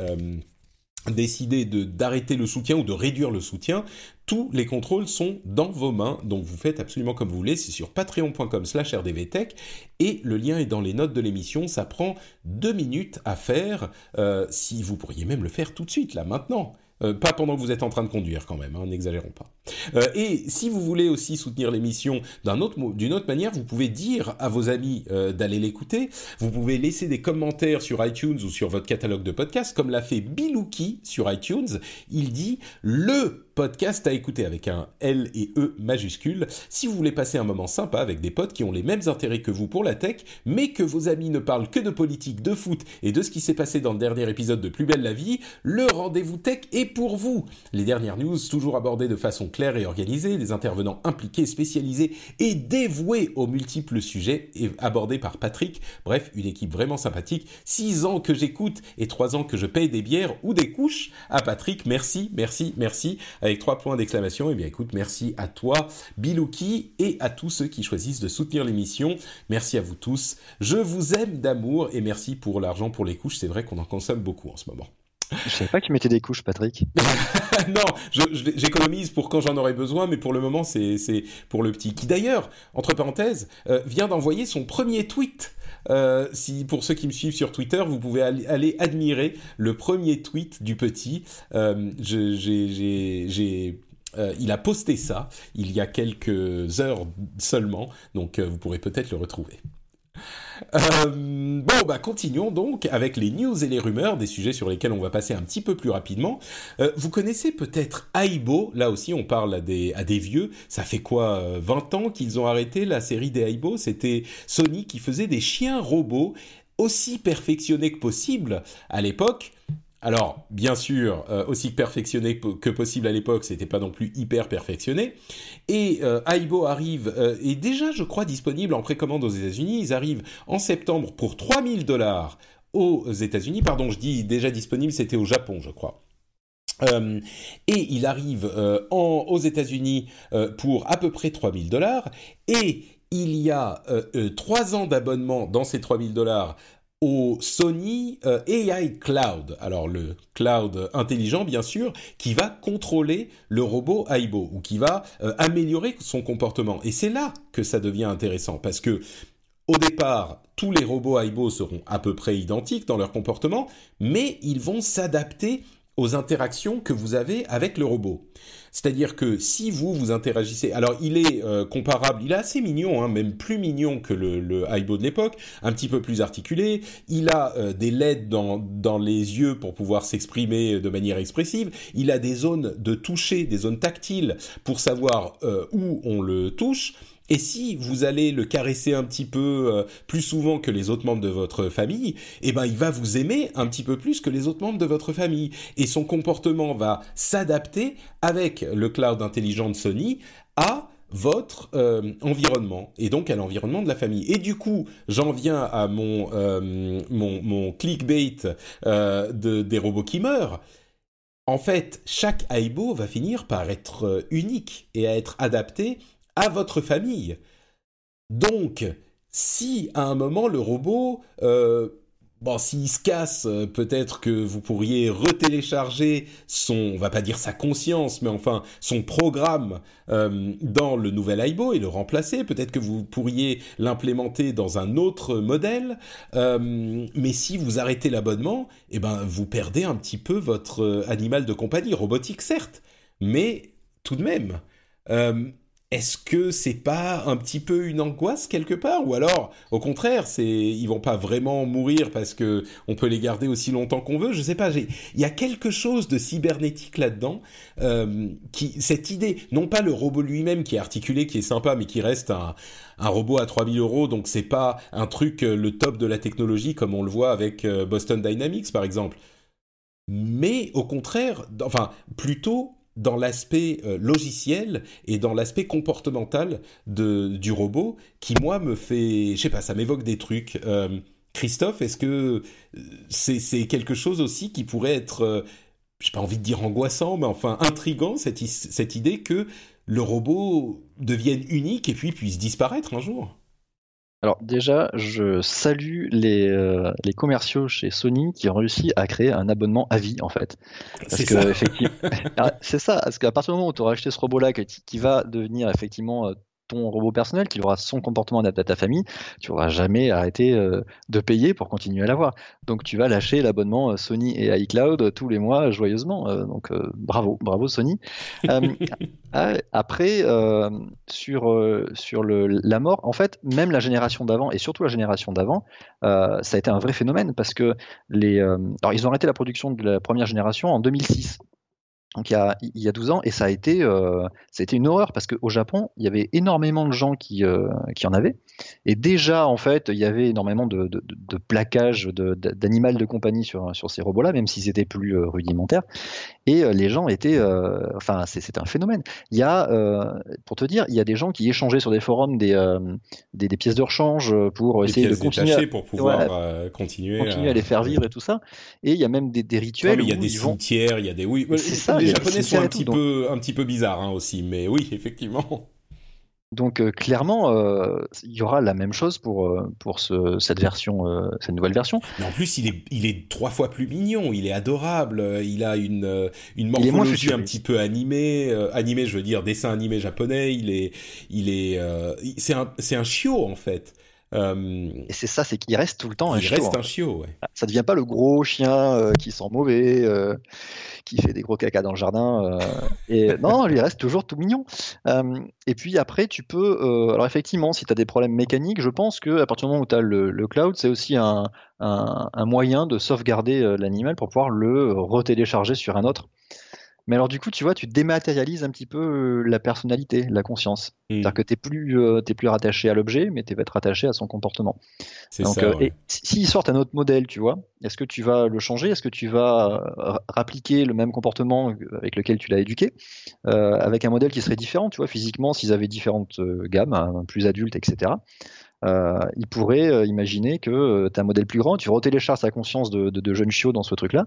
décider de d'arrêter le soutien ou de réduire le soutien, tous les contrôles sont dans vos mains, donc vous faites absolument comme vous voulez, c'est sur patreon.com slash rdvtech, et le lien est dans les notes de l'émission, ça prend deux minutes à faire, euh, si vous pourriez même le faire tout de suite, là, maintenant. Euh, pas pendant que vous êtes en train de conduire quand même, hein, n'exagérons pas. Euh, et si vous voulez aussi soutenir l'émission d'une autre, autre manière, vous pouvez dire à vos amis euh, d'aller l'écouter. Vous pouvez laisser des commentaires sur iTunes ou sur votre catalogue de podcasts, comme l'a fait Bilouki sur iTunes. Il dit le podcast à écouter avec un L et E majuscule si vous voulez passer un moment sympa avec des potes qui ont les mêmes intérêts que vous pour la tech, mais que vos amis ne parlent que de politique, de foot et de ce qui s'est passé dans le dernier épisode de Plus belle la vie, le rendez-vous tech est pour vous. Les dernières news toujours abordées de façon claire et organisée, des intervenants impliqués, spécialisés et dévoués aux multiples sujets abordés par Patrick. Bref, une équipe vraiment sympathique. Six ans que j'écoute et trois ans que je paye des bières ou des couches à Patrick. Merci, merci, merci avec trois points d'exclamation. Eh bien, écoute, merci à toi, Bilouki, et à tous ceux qui choisissent de soutenir l'émission. Merci à vous tous. Je vous aime d'amour et merci pour l'argent pour les couches. C'est vrai qu'on en consomme beaucoup en ce moment. Je savais pas que tu mettais des couches, Patrick. <laughs> non, j'économise pour quand j'en aurai besoin, mais pour le moment, c'est pour le petit. Qui d'ailleurs, entre parenthèses, euh, vient d'envoyer son premier tweet. Euh, si pour ceux qui me suivent sur Twitter, vous pouvez aller, admirer le premier tweet du petit. Euh, j'ai il a posté ça il y a quelques heures seulement, donc vous pourrez peut-être le retrouver. Euh, bon, bah continuons donc avec les news et les rumeurs, des sujets sur lesquels on va passer un petit peu plus rapidement. Euh, vous connaissez peut-être Aibo, là aussi on parle à des, à des vieux, ça fait quoi 20 euh, ans qu'ils ont arrêté la série des Aibo? C'était Sony qui faisait des chiens robots aussi perfectionnés que possible à l'époque, alors, bien sûr, euh, aussi perfectionné que possible à l'époque, c'était pas non plus hyper perfectionné. Et euh, Aibo arrive, euh, est déjà, je crois, disponible en précommande aux États-Unis. Ils arrivent en septembre pour 3000 dollars aux États-Unis. Pardon, je dis déjà disponible, c'était au Japon, je crois. et il arrive aux États-Unis pour à peu près 3000 dollars. Et il y a trois ans d'abonnement dans ces 3000 dollars au Sony euh, AI Cloud. Alors le cloud intelligent bien sûr qui va contrôler le robot Aibo ou qui va euh, améliorer son comportement. Et c'est là que ça devient intéressant parce que au départ, tous les robots Aibo seront à peu près identiques dans leur comportement, mais ils vont s'adapter aux interactions que vous avez avec le robot. C'est-à-dire que si vous vous interagissez, alors il est euh, comparable, il est assez mignon, hein, même plus mignon que le, le de l'époque, un petit peu plus articulé. Il a euh, des LED dans dans les yeux pour pouvoir s'exprimer de manière expressive. Il a des zones de toucher, des zones tactiles pour savoir euh, où on le touche. Et si vous allez le caresser un petit peu euh, plus souvent que les autres membres de votre famille, eh ben il va vous aimer un petit peu plus que les autres membres de votre famille. Et son comportement va s'adapter avec le cloud intelligent de Sony à votre euh, environnement et donc à l'environnement de la famille. Et du coup, j'en viens à mon euh, mon, mon, clickbait de, des robots qui meurent. En fait, chaque Aibo va finir par être unique et à être adapté à votre famille. Donc, si à un moment le robot, euh, bon, s'il se casse, euh, peut-être que vous pourriez retélécharger son, on va pas dire sa conscience, mais enfin son programme euh, dans le nouvel Aibo et le remplacer. Peut-être que vous pourriez l'implémenter dans un autre modèle. mais si vous arrêtez l'abonnement, eh ben vous perdez un petit peu votre animal de compagnie, robotique certes, mais tout de même est-ce que c'est pas un petit peu une angoisse quelque part? Ou alors au contraire c'est ils vont pas vraiment mourir parce que on peut les garder aussi longtemps qu'on veut? Je sais pas il y a quelque chose de cybernétique là-dedans euh, qui cette idée non pas le robot lui-même qui est articulé qui est sympa mais qui reste un, un robot à 3000 euros donc c'est pas un truc euh, le top de la technologie comme on le voit avec euh, Boston Dynamics par exemple. Mais au contraire enfin plutôt dans l'aspect euh, logiciel et dans l'aspect comportemental du robot qui, moi, me fait... Je sais pas, ça m'évoque des trucs. Euh, Christophe, est-ce que c'est quelque chose aussi qui pourrait être, j'ai pas envie de dire angoissant, mais enfin intrigant, cette idée que le robot devienne unique et puis puisse disparaître un jour? Alors déjà, je salue les, euh, les, commerciaux chez Sony qui ont réussi à créer un abonnement à vie en fait. C'est ça. <laughs> Ah, c'est ça, parce qu'à partir du moment où tu auras acheté ce robot-là qui, va devenir effectivement euh, ton robot personnel, qu'il aura son comportement adapté à ta famille, tu n'auras jamais arrêté euh, de payer pour continuer à l'avoir. Donc tu vas lâcher l'abonnement euh, Sony et iCloud euh, tous les mois joyeusement. donc bravo, bravo Sony. <laughs> Ah, après, sur, sur le, la mort, en fait, même la génération d'avant, et surtout la génération d'avant, ça a été un vrai phénomène parce que les... alors ils ont arrêté la production de la première génération en 2006 donc il y, a, il y a 12 ans, et ça a été, euh, ça a été une horreur parce qu'au Japon, il y avait énormément de gens qui, euh, qui en avaient. Et déjà, en fait, il y avait énormément de, de, de plaquage d'animal de, compagnie sur, sur ces robots-là, même s'ils étaient plus euh, rudimentaires. Et euh, les gens étaient, enfin, c'est un phénomène. Il y a, pour te dire, il y a des gens qui échangeaient sur des forums des, des, des, pièces de rechange pour essayer de continuer, à, pour pouvoir continuer, continuer à... les faire vivre et tout ça. Et il y a même des, des rituels. il y a des cimetières, il y a des oui. Ça, les Japonais sont un petit peu, un petit peu bizarres hein, aussi, mais oui, <laughs> effectivement. Donc euh, clairement, euh, il y aura la même chose pour, euh, pour ce, cette version, cette nouvelle version. Mais en plus, il est, il est trois fois plus mignon, il est adorable, il a une, une morphologie un petit peu animée, animée, je veux dire dessin animé japonais. Il est, il est, c'est un, c'est un chiot en fait. Et c'est ça, c'est qu'il reste tout le temps un chiot. Il reste un chiot, ouais. Ça devient pas le gros chien qui sent mauvais qui fait des gros caca dans le jardin. Euh, et <laughs> non, il reste toujours tout mignon. Euh, et puis après, tu peux. Euh, alors effectivement, si tu as des problèmes mécaniques, je pense que à partir du moment où tu as le, cloud, c'est aussi un, un, moyen de sauvegarder l'animal pour pouvoir le retélécharger sur un autre. Mais alors du coup, tu vois, tu dématérialises un petit peu euh, la personnalité, la conscience. Hmm. C'est-à-dire que tu n'es plus, euh, plus rattaché à l'objet, mais tu vas être rattaché à son comportement. C'est ça. Euh, s'ils sortent un autre modèle, tu vois, est-ce que tu vas le changer? Est-ce que tu vas rappliquer le même comportement avec lequel tu l'as éduqué, avec un modèle qui serait différent, tu vois, physiquement, s'ils avaient différentes gammes, hein, plus adultes, etc. ils pourraient imaginer que tu as un modèle plus grand, tu retélécharges sa conscience de, de, de jeune chiot dans ce truc-là,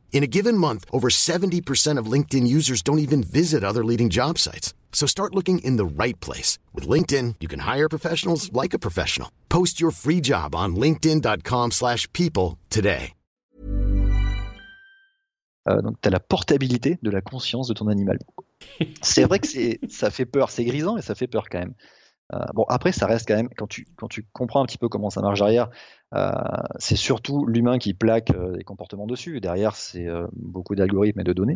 In a given month, over 70% of LinkedIn users don't even visit other leading job sites. So start looking in the right place. With LinkedIn, you can hire professionals like a professional. Post your free job on linkedin.com slash people today. Euh, donc, tu as la portabilité de la conscience de ton animal. c'est vrai que ça fait peur, c'est grisant et ça fait peur quand même. Euh, bon, après, ça reste quand même, quand tu, quand tu comprends un petit peu comment ça marche derrière, euh, c'est surtout l'humain qui plaque euh, les comportements dessus. Derrière, c'est beaucoup d'algorithmes et de données.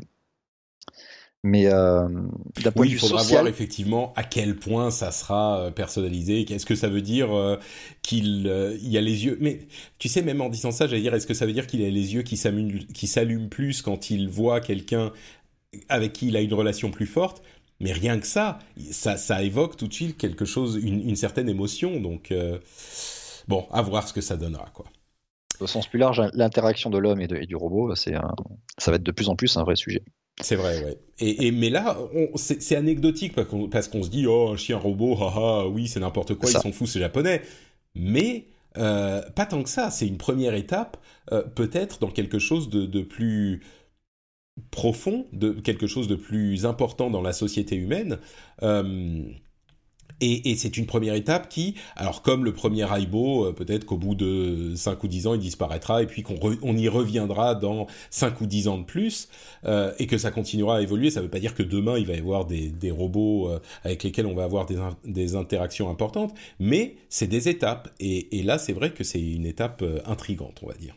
Mais d'un point oui, de vue il faudra voir effectivement à quel point ça sera personnalisé. Qu'est-ce que ça veut dire qu'il il y a les yeux? Mais tu sais, même en disant ça, j'allais dire, est-ce que ça veut dire qu'il a les yeux qui s'allument plus quand il voit quelqu'un avec qui il a une relation plus forte mais rien que ça, ça, ça évoque tout de suite quelque chose, une, certaine émotion. Donc, euh, bon, à voir ce que ça donnera, quoi. Au sens plus large, l'interaction de l'homme et, du robot, c'est ça va être de plus en plus un vrai sujet. C'est vrai, ouais. Et, mais là, c'est anecdotique parce qu'on se dit, oh, un chien robot, haha, oui, c'est n'importe quoi, ils sont fous, c'est japonais. Mais euh, pas tant que ça. C'est une première étape, euh, peut-être dans quelque chose de, de plus profond, de quelque chose de plus important dans la société humaine. Euh, Et, c'est une première étape qui, alors comme le premier Aibo, euh, peut-être qu'au bout de 5 ou 10 ans, il disparaîtra et puis qu'on on y reviendra dans 5 ou 10 ans de plus euh, et que ça continuera à évoluer. Ça ne veut pas dire que demain, il va y avoir des, des robots avec lesquels on va avoir des, des interactions importantes, mais c'est des étapes. Et, et là, c'est vrai que c'est une étape intrigante, on va dire.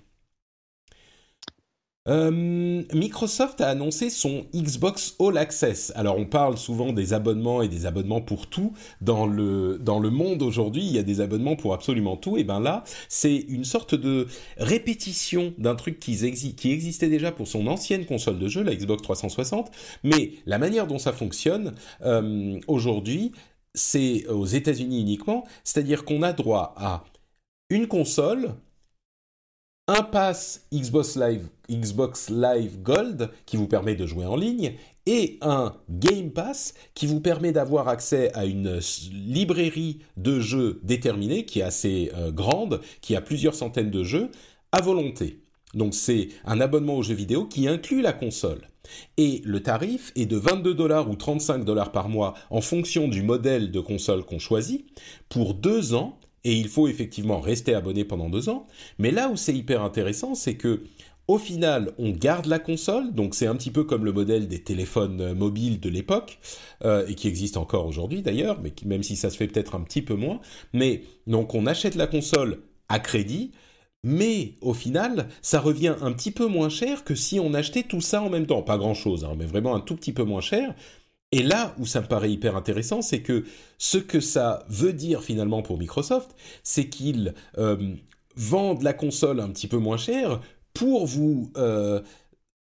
Euh, Microsoft a annoncé son Xbox All Access. Alors on parle souvent des abonnements et des abonnements pour tout. Dans le, monde aujourd'hui, il y a des abonnements pour absolument tout. Et ben là, c'est une sorte de répétition d'un truc qui, qui existait déjà pour son ancienne console de jeu, la Xbox 360. Mais la manière dont ça fonctionne euh, aujourd'hui, c'est aux États-Unis uniquement. C'est-à-dire qu'on a droit à une console un pass Xbox Live, Gold qui vous permet de jouer en ligne et un Game Pass qui vous permet d'avoir accès à une librairie de jeux déterminée qui est assez euh, grande, qui a plusieurs centaines de jeux à volonté. Donc c'est un abonnement aux jeux vidéo qui inclut la console. Et le tarif est de 22 dollars ou 35 dollars par mois en fonction du modèle de console qu'on choisit pour deux ans et il faut effectivement rester abonné pendant deux ans. Mais là où c'est hyper intéressant, c'est que au final, on garde la console, donc c'est un petit peu comme le modèle des téléphones euh, mobiles de l'époque, euh, et qui existe encore aujourd'hui d'ailleurs, mais même si ça se fait peut-être un petit peu moins. Mais donc on achète la console à crédit, mais au final, ça revient un petit peu moins cher que si on achetait tout ça en même temps. Pas grand-chose, hein, mais vraiment un tout petit peu moins cher. Et là où ça me paraît hyper intéressant, c'est que ce que ça veut dire finalement pour Microsoft, c'est qu'ils euh, vendent la console un petit peu moins cher pour vous... Euh,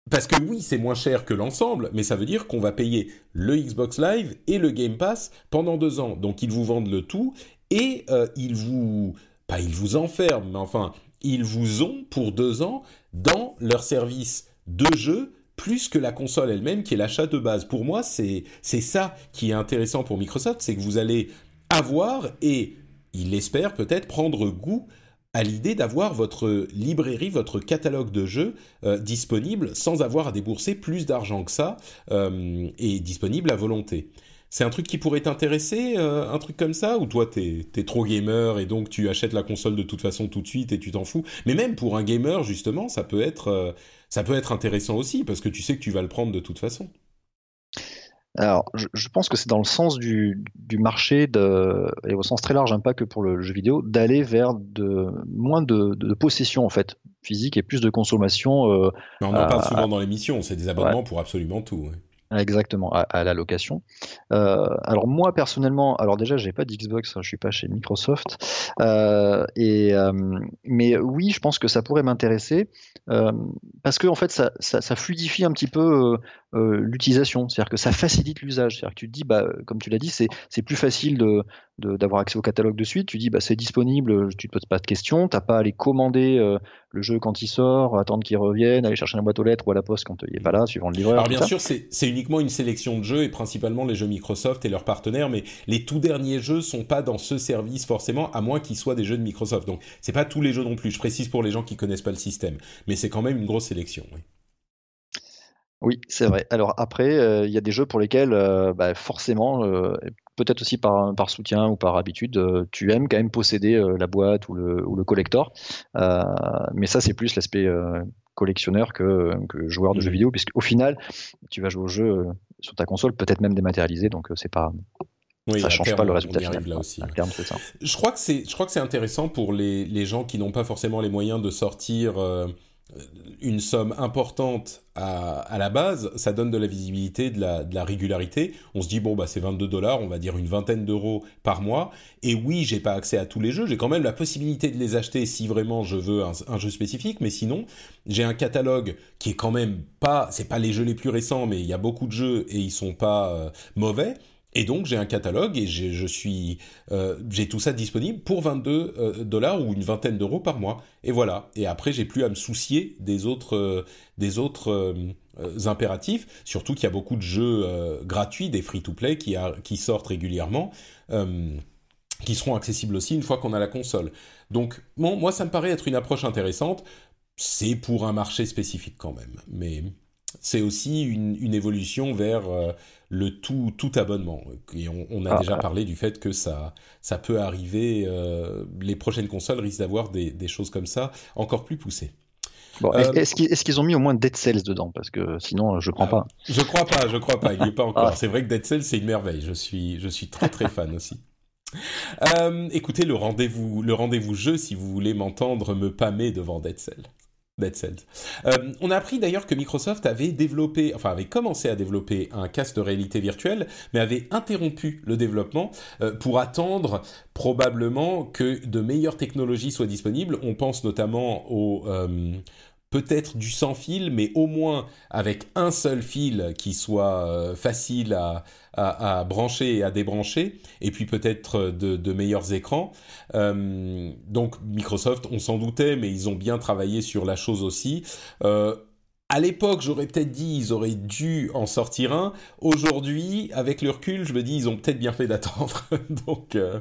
parce que oui, c'est moins cher que l'ensemble, mais ça veut dire qu'on va payer le Xbox Live et le Game Pass pendant deux ans. Donc ils vous vendent le tout et euh, ils vous... Pas ils vous enferment, mais enfin, ils vous ont pour deux ans dans leur service de jeu plus que la console elle-même qui est l'achat de base. Pour moi, c'est ça qui est intéressant pour Microsoft, c'est que vous allez avoir et il espère peut-être prendre goût à l'idée d'avoir votre librairie, votre catalogue de jeux euh, disponible sans avoir à débourser plus d'argent que ça euh, et disponible à volonté. C'est un truc qui pourrait t'intéresser, euh, un truc comme ça? Ou toi, t'es es trop gamer et donc tu achètes la console de toute façon tout de suite et tu t'en fous? Mais même pour un gamer, justement, ça peut être, ça peut être intéressant aussi parce que tu sais que tu vas le prendre de toute façon. Alors, je, pense que c'est dans le sens du, marché, de, et au sens très large, hein, pas que pour le jeu vidéo, d'aller vers de, moins de, possession en fait physique et plus de consommation. Euh, on en parle souvent dans l'émission, c'est des abonnements pour absolument tout. Exactement, à, la location. Euh, alors moi personnellement, alors déjà j'ai pas d'Xbox, hein, je suis pas chez Microsoft, euh, et euh, mais oui, je pense que ça pourrait m'intéresser parce que en fait ça, ça, fluidifie un petit peu l'utilisation, c'est-à-dire que ça facilite l'usage, c'est-à-dire que tu te dis, bah comme tu l'as dit, c'est plus facile de d'avoir accès au catalogue de suite. Tu dis, bah c'est disponible, tu te poses pas de questions, t'as pas à aller commander le jeu quand il sort, attendre qu'il revienne, aller chercher la boîte aux lettres ou à la poste quand il est pas là, suivant le livreur. Alors bien sûr, c'est uniquement une sélection de jeux et principalement les jeux Microsoft et leurs partenaires, mais les tout derniers jeux sont pas dans ce service forcément, à moins qu'ils soient des jeux de Microsoft. Donc c'est pas tous les jeux non plus. Je précise pour les gens qui connaissent pas le système, mais c'est quand même une grosse sélection. Oui. Oui, c'est vrai. Alors après, euh, il y a des jeux pour lesquels, euh, bah, forcément, euh, peut-être aussi par, par soutien ou par habitude, tu aimes quand même posséder la boîte ou le, ou le collector. mais ça, c'est plus l'aspect collectionneur que, que, joueur de jeux mmh. vidéo, puisqu'au final, tu vas jouer au jeu sur ta console, peut-être même dématérialisé, donc c'est pas. Oui, ça change pas le résultat final. Là aussi. Je crois que c'est, je crois que c'est intéressant pour les, les gens qui n'ont pas forcément les moyens de sortir une somme importante à, à, la base, ça donne de la visibilité, de la, de la régularité. On se dit bon bah c'est 22 dollars, on va dire une vingtaine d'euros par mois. Et oui, j'ai pas accès à tous les jeux, j'ai quand même la possibilité de les acheter si vraiment je veux un, jeu spécifique. Mais sinon, j'ai un catalogue qui est quand même pas, c'est pas les jeux les plus récents, mais il y a beaucoup de jeux et ils sont pas euh, mauvais. Et donc j'ai un catalogue et je suis euh, j'ai tout ça disponible pour 22 euh, dollars ou une vingtaine d'euros par mois. Et voilà. Et après j'ai plus à me soucier des autres euh, des autres impératifs. Surtout qu'il y a beaucoup de jeux gratuits, des free-to-play qui, sortent régulièrement. qui seront accessibles aussi une fois qu'on a la console. Donc, moi, ça me paraît être une approche intéressante. C'est pour un marché spécifique quand même. Mais c'est aussi une, évolution vers le tout, tout abonnement. Et on, a ah, déjà parlé du fait que ça, ça peut arriver. les prochaines consoles risquent d'avoir des, des, choses comme ça encore plus poussées. est-ce qu'ils ont mis au moins Dead Cells dedans? Parce que sinon, je crois pas. Je crois pas, je crois pas. Il n'y est pas <laughs> encore. Ah. C'est vrai que Dead Cells, c'est une merveille. Je suis, je suis très très fan aussi. Euh, écoutez le rendez-vous, le rendez-vous jeu si vous voulez m'entendre me pâmer devant Dead Cells. Dead Cells. Euh, on a appris d'ailleurs que Microsoft avait développé, enfin avait commencé à développer un casque de réalité virtuelle, mais avait interrompu le développement euh, pour attendre probablement que de meilleures technologies soient disponibles. On pense notamment au peut-être du sans fil, mais au moins avec un seul fil qui soit euh, facile à, brancher et à débrancher, et puis peut-être de, meilleurs écrans. Euh, donc Microsoft, on s'en doutait, mais ils ont bien travaillé sur la chose aussi. Euh, à l'époque, j'aurais peut-être dit ils auraient dû en sortir un. Aujourd'hui, avec le recul, je me dis ils ont peut-être bien fait d'attendre. <laughs> Donc euh,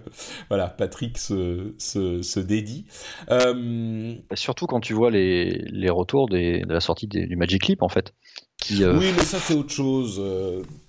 voilà, Patrick se, se, dédie. Euh, surtout quand tu vois les, les retours des, de la sortie du Magic Leap en fait. Euh, oui, mais ça c'est autre chose.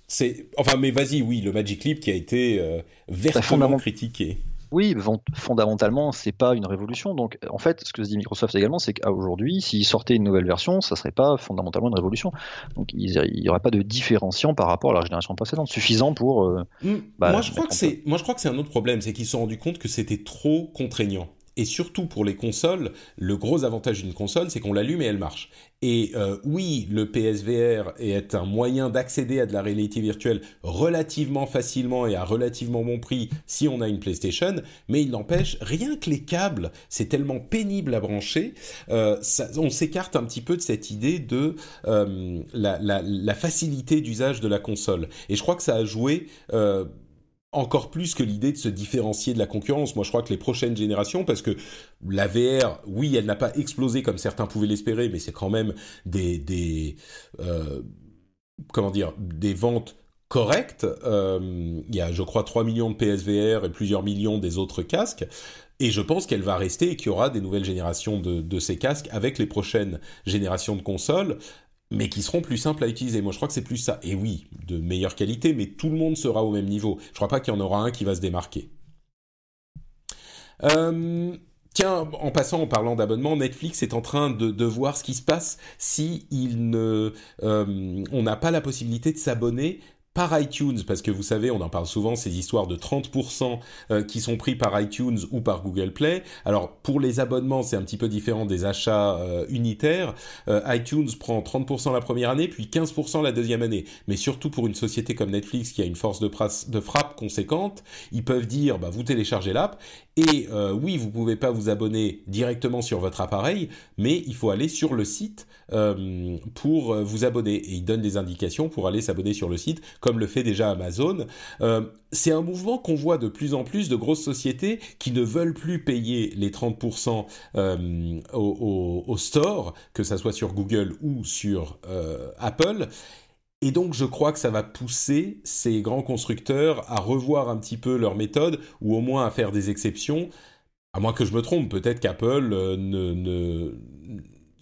c'est enfin, mais vas-y, oui, le Magic Leap qui a été vertement critiqué. Oui, fondamentalement, c'est pas une révolution. Donc, en fait, ce que se dit Microsoft également, c'est qu'aujourd'hui, s'ils sortaient une nouvelle version, ça serait pas fondamentalement une révolution. Donc, il n'y aurait pas de différenciant par rapport à la génération précédente, suffisant pour. Euh, mmh. bah, moi, je crois que c'est, moi, je crois que c'est un autre problème, c'est qu'ils se sont rendus compte que c'était trop contraignant. Et surtout pour les consoles, le gros avantage d'une console, c'est qu'on l'allume et elle marche. Et euh, oui, le PSVR est un moyen d'accéder à de la réalité virtuelle relativement facilement et à relativement bon prix si on a une PlayStation, mais il n'empêche, rien que les câbles, c'est tellement pénible à brancher, euh, ça, on s'écarte un petit peu de cette idée de euh, la, la, la, facilité d'usage de la console. Et je crois que ça a joué euh, encore plus que l'idée de se différencier de la concurrence. Moi, je crois que les prochaines générations, parce que la VR, oui, elle n'a pas explosé comme certains pouvaient l'espérer, mais c'est quand même des, des euh, comment ventes correctes. Euh, il y a, je crois, 3 millions de PSVR et plusieurs millions des autres casques. Et je pense qu'elle va rester et qu'il y aura des nouvelles générations de, ces casques avec les prochaines générations de consoles mais qui seront plus simples à utiliser. Moi, je crois que c'est plus ça. Et oui, de meilleure qualité, mais tout le monde sera au même niveau. Je crois pas qu'il y en aura un qui va se démarquer. Euh, tiens, en passant, en parlant d'abonnement, Netflix est en train de, voir ce qui se passe si ne, euh, on n'a pas la possibilité de s'abonner par iTunes, parce que vous savez, on en parle souvent, ces histoires de 30% euh, qui sont pris par iTunes ou par Google Play. Alors pour les abonnements, c'est un petit peu différent des achats euh, unitaires. Euh, iTunes prend 30% la première année, puis 15% la deuxième année. Mais surtout pour une société comme Netflix qui a une force de, frappe conséquente, ils peuvent dire, bah, vous téléchargez l'app, et oui, vous pouvez pas vous abonner directement sur votre appareil, mais il faut aller sur le site pour vous abonner. Et il donne des indications pour aller s'abonner sur le site, comme le fait déjà Amazon. Euh, c'est un mouvement qu'on voit de plus en plus de grosses sociétés qui ne veulent plus payer les 30% au, au, store, que ça soit sur Google ou sur Apple. Et donc je crois que ça va pousser ces grands constructeurs à revoir un petit peu leur méthode, ou au moins à faire des exceptions. À moins que je me trompe, peut-être qu'Apple ne,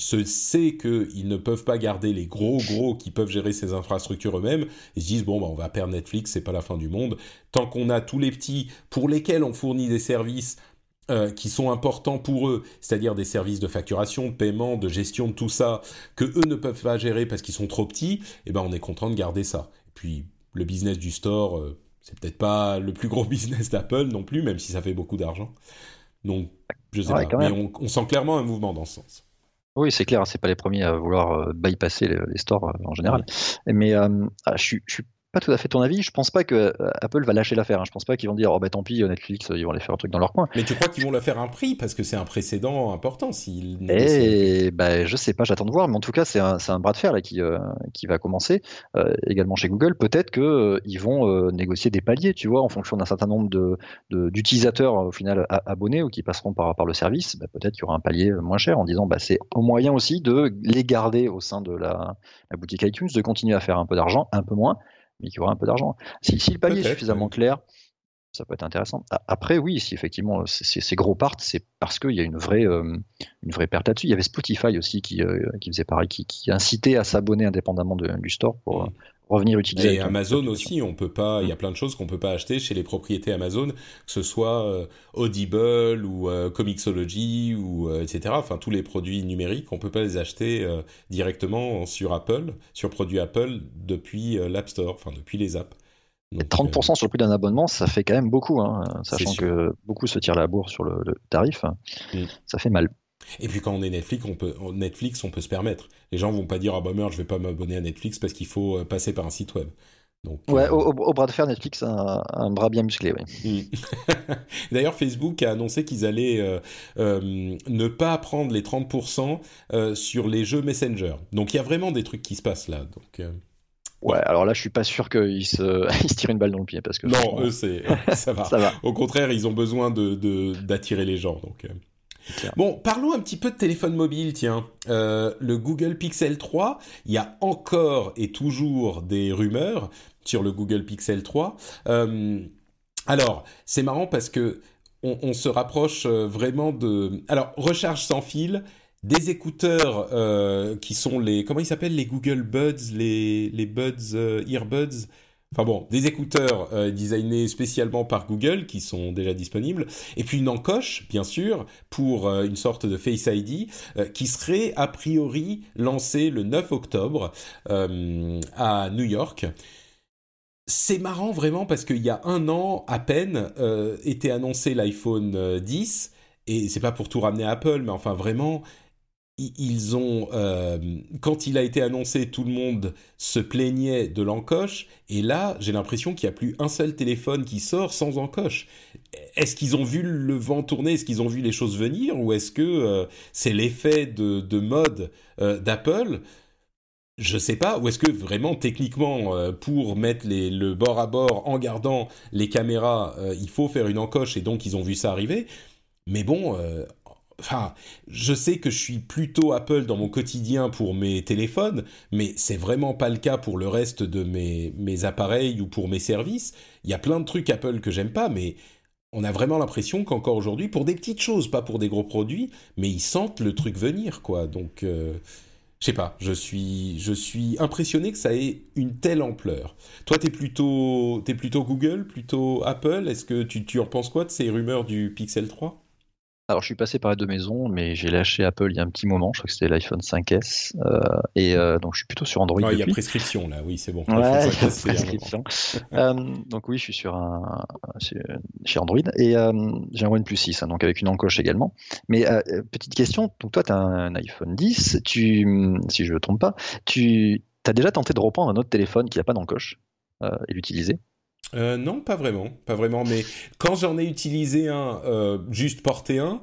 se sait qu'ils ne peuvent pas garder les gros gros qui peuvent gérer ces infrastructures eux-mêmes ils se disent bon bah on va perdre Netflix c'est pas la fin du monde tant qu'on a tous les petits pour lesquels on fournit des services euh, qui sont importants pour eux, c'est-à-dire des services de facturation, de paiement, de gestion de tout ça, que eux ne peuvent pas gérer parce qu'ils sont trop petits, eh ben on est content de garder ça. Et puis le business du store, euh, c'est peut-être pas le plus gros <laughs> business d'Apple non plus, même si ça fait beaucoup d'argent. Donc je sais pas, mais on, on, sent clairement un mouvement dans ce sens. Oui, c'est clair, c'est pas les premiers à vouloir euh, bypasser les, stores euh, en général. Mais euh, ah, je, je, suis pas tout à fait ton avis. Je pense pas que euh, Apple va lâcher l'affaire. Hein. Je pense pas qu'ils vont dire oh bah tant pis Netflix ils vont aller faire un truc dans leur coin. Mais tu crois qu'ils vont la faire un prix parce que c'est un précédent important s'ils. Eh bah je sais pas, j'attends de voir. Mais en tout cas c'est un, un, bras de fer là qui euh, qui va commencer euh, également chez Google. Peut-être que ils vont négocier des paliers, tu vois, en fonction d'un certain nombre de d'utilisateurs au final abonnés ou qui passeront par par le service. Bah, peut-être qu'il y aura un palier moins cher en disant bah c'est au moyen aussi de les garder au sein de la, la boutique iTunes, de continuer à faire un peu d'argent, un peu moins mais qui aura un peu d'argent. Si, le palier est suffisamment clair, ça peut être intéressant. Après, oui, si effectivement ces gros partent, c'est parce qu'il y a une vraie, euh, une vraie perte là-dessus. Il y avait Spotify aussi qui, euh, qui faisait pareil, qui, incitait à s'abonner indépendamment du store pour, revenir utiliser. Et Amazon aussi, on peut pas. Il y a plein de choses qu'on peut pas acheter chez les propriétés Amazon, que ce soit euh, Audible ou euh, Comixology ou euh, etc. Enfin, tous les produits numériques, on peut pas les acheter directement sur Apple, sur produits Apple depuis l'App Store, enfin depuis les apps. 30% sur le prix d'un abonnement, ça fait quand même beaucoup, hein, sachant que beaucoup se tirent la bourre sur le, tarif. Mm. Ça fait mal. Et puis quand on est Netflix, on peut, Netflix, on peut se permettre. Les gens vont pas dire ah bah merde, je vais pas m'abonner à Netflix parce qu'il faut euh, passer par un site web. Donc, ouais, euh, au, bras de fer, Netflix a un, bras bien musclé, oui. Hmm. <laughs> D'ailleurs, Facebook a annoncé qu'ils allaient euh, ne pas prendre les 30% sur les jeux Messenger. Donc il y a vraiment des trucs qui se passent là. Donc, Ouais, alors là, je suis pas sûr qu'ils se, <laughs> se tirent une balle dans le pied parce que. Non, eux, c'est ça va. <laughs> ça va. Au contraire, ils ont besoin de d'attirer les gens. Donc. Bon, parlons un petit peu de téléphone mobile, tiens. Euh, le Google Pixel 3, il y a encore et toujours des rumeurs sur le Google Pixel 3. Euh, alors, c'est marrant parce que on, se rapproche euh, vraiment de... Alors, recharge sans fil, des écouteurs qui sont les... Comment ils s'appellent Les Google Buds, les, les Buds, Earbuds? Enfin bon, des écouteurs euh, designés spécialement par Google qui sont déjà disponibles, et puis une encoche, bien sûr, pour euh, une sorte de Face ID euh, qui serait a priori lancée le 9 octobre à New York. C'est marrant vraiment parce qu'il y a un an à peine était annoncé l'iPhone 10 et c'est pas pour tout ramener à Apple, mais enfin vraiment ils ont, euh, quand il a été annoncé, tout le monde se plaignait de l'encoche, et là, j'ai l'impression qu'il n'y a plus un seul téléphone qui sort sans encoche. Est-ce qu'ils ont vu le vent tourner? Est-ce qu'ils ont vu les choses venir? Ou est-ce que euh, c'est l'effet de, mode euh, d'Apple? Je sais pas, ou est-ce que vraiment techniquement pour mettre le bord à bord en gardant les caméras, il faut faire une encoche et donc ils ont vu ça arriver? Mais bon, Enfin, je sais que je suis plutôt Apple dans mon quotidien pour mes téléphones, mais c'est vraiment pas le cas pour le reste de mes, mes appareils ou pour mes services. Il y a plein de trucs Apple que j'aime pas, mais on a vraiment l'impression qu'encore aujourd'hui, pour des petites choses, pas pour des gros produits, mais ils sentent le truc venir, quoi. Donc, euh, je sais pas, je suis, je suis impressionné que ça ait une telle ampleur. Toi, t'es plutôt, es plutôt Google, plutôt Apple. Est-ce que tu, tu en penses quoi de ces rumeurs du Pixel 3 alors, je suis passé par les deux maisons, mais j'ai lâché Apple il y a un petit moment. Je crois que c'était l'iPhone 5S. Euh, et euh, donc, je suis plutôt sur Android. il y a prescription là, oui, c'est bon. Ouais, prescription. <laughs> euh, donc, oui, je suis sur un, chez Android. Et j'ai un OnePlus 6, hein, donc avec une encoche également. Mais petite question, donc toi, tu as un iPhone 10. Tu, si je ne me trompe pas, tu as déjà tenté de reprendre un autre téléphone qui n'a pas d'encoche et l'utiliser? Euh, non, pas vraiment, pas vraiment. Mais quand j'en ai utilisé un, euh, juste porté un,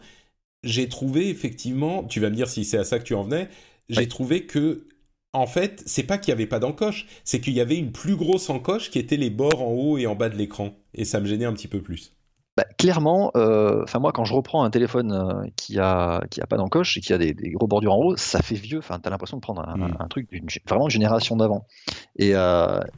j'ai trouvé effectivement. Tu vas me dire si c'est à ça que tu en venais. J'ai trouvé que, en fait, c'est pas qu'il y avait pas d'encoche, c'est qu'il y avait une plus grosse encoche qui était les bords en haut et en bas de l'écran, et ça me gênait un petit peu plus. Bah, clairement, euh, enfin moi quand je reprends un téléphone qui a qui a pas d'encoche et qui a des, gros bordures en haut, ça fait vieux. Enfin, t'as l'impression de prendre un, hmm. truc vraiment une génération d'avant. Et,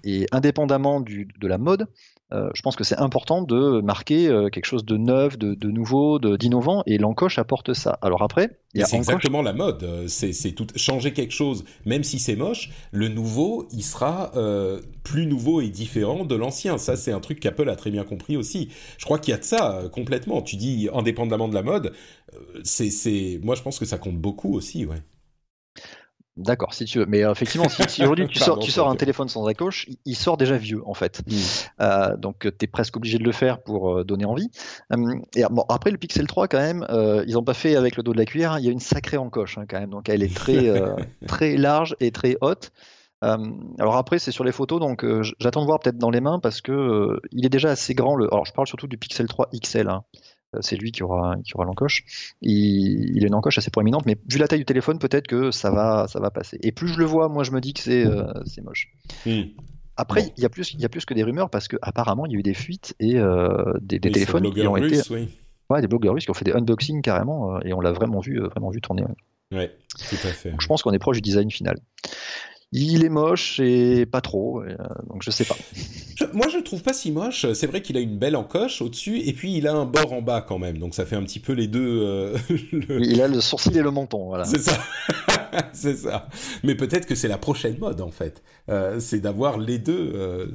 et indépendamment du, de la mode, euh, je pense que c'est important de marquer euh, quelque chose de neuf, de, nouveau, d'innovant, et l'encoche apporte ça. Alors après, c'est exactement la mode. Euh, c'est tout changer quelque chose, même si c'est moche. Le nouveau, il sera plus nouveau et différent de l'ancien. Ça, c'est un truc qu'Apple a très bien compris aussi. Je crois qu'il y a de ça complètement. Tu dis indépendamment de la mode, c'est moi je pense que ça compte beaucoup aussi, ouais. D'accord, si tu veux. Mais euh, effectivement, si, aujourd'hui tu <laughs> sors, tu sors un téléphone sans encoche, il, sort déjà vieux en fait. Hmm. Euh, donc euh, tu es presque obligé de le faire pour donner envie. et bon, après le Pixel 3 quand même, ils n'ont pas fait avec le dos de la cuillère. Il y a une sacrée encoche hein, quand même. Donc elle est très <laughs> très large et très haute. alors après c'est sur les photos, donc j'attends de voir peut-être dans les mains parce que il est déjà assez grand. Le... Alors je parle surtout du Pixel 3 XL. Hein. Euh, c'est lui qui aura, qui aura l'encoche. Il, il, a une encoche assez proéminente, mais vu la taille du téléphone, peut-être que ça va, ça va passer. Et plus je le vois, moi je me dis que c'est euh, moche. Hmm. Après, il y, a plus, y a plus que des rumeurs parce qu'apparemment il y a eu des fuites et euh, des, téléphones qui ont été. Ouais, des blogueurs russes qui ont fait des unboxings carrément et on l'a vraiment vu, vraiment vu tourner. Ouais, tout à fait. je pense qu'on est proche du design final. Il est moche et pas trop, donc je sais pas. moi, je le trouve pas si moche. C'est vrai qu'il a une belle encoche au-dessus, et puis il a un bord en bas quand même, donc ça fait un petit peu les deux. <laughs> Il a le sourcil et le menton, voilà. C'est ça. <laughs> c'est ça. Mais peut-être que c'est la prochaine mode en fait. c'est d'avoir les deux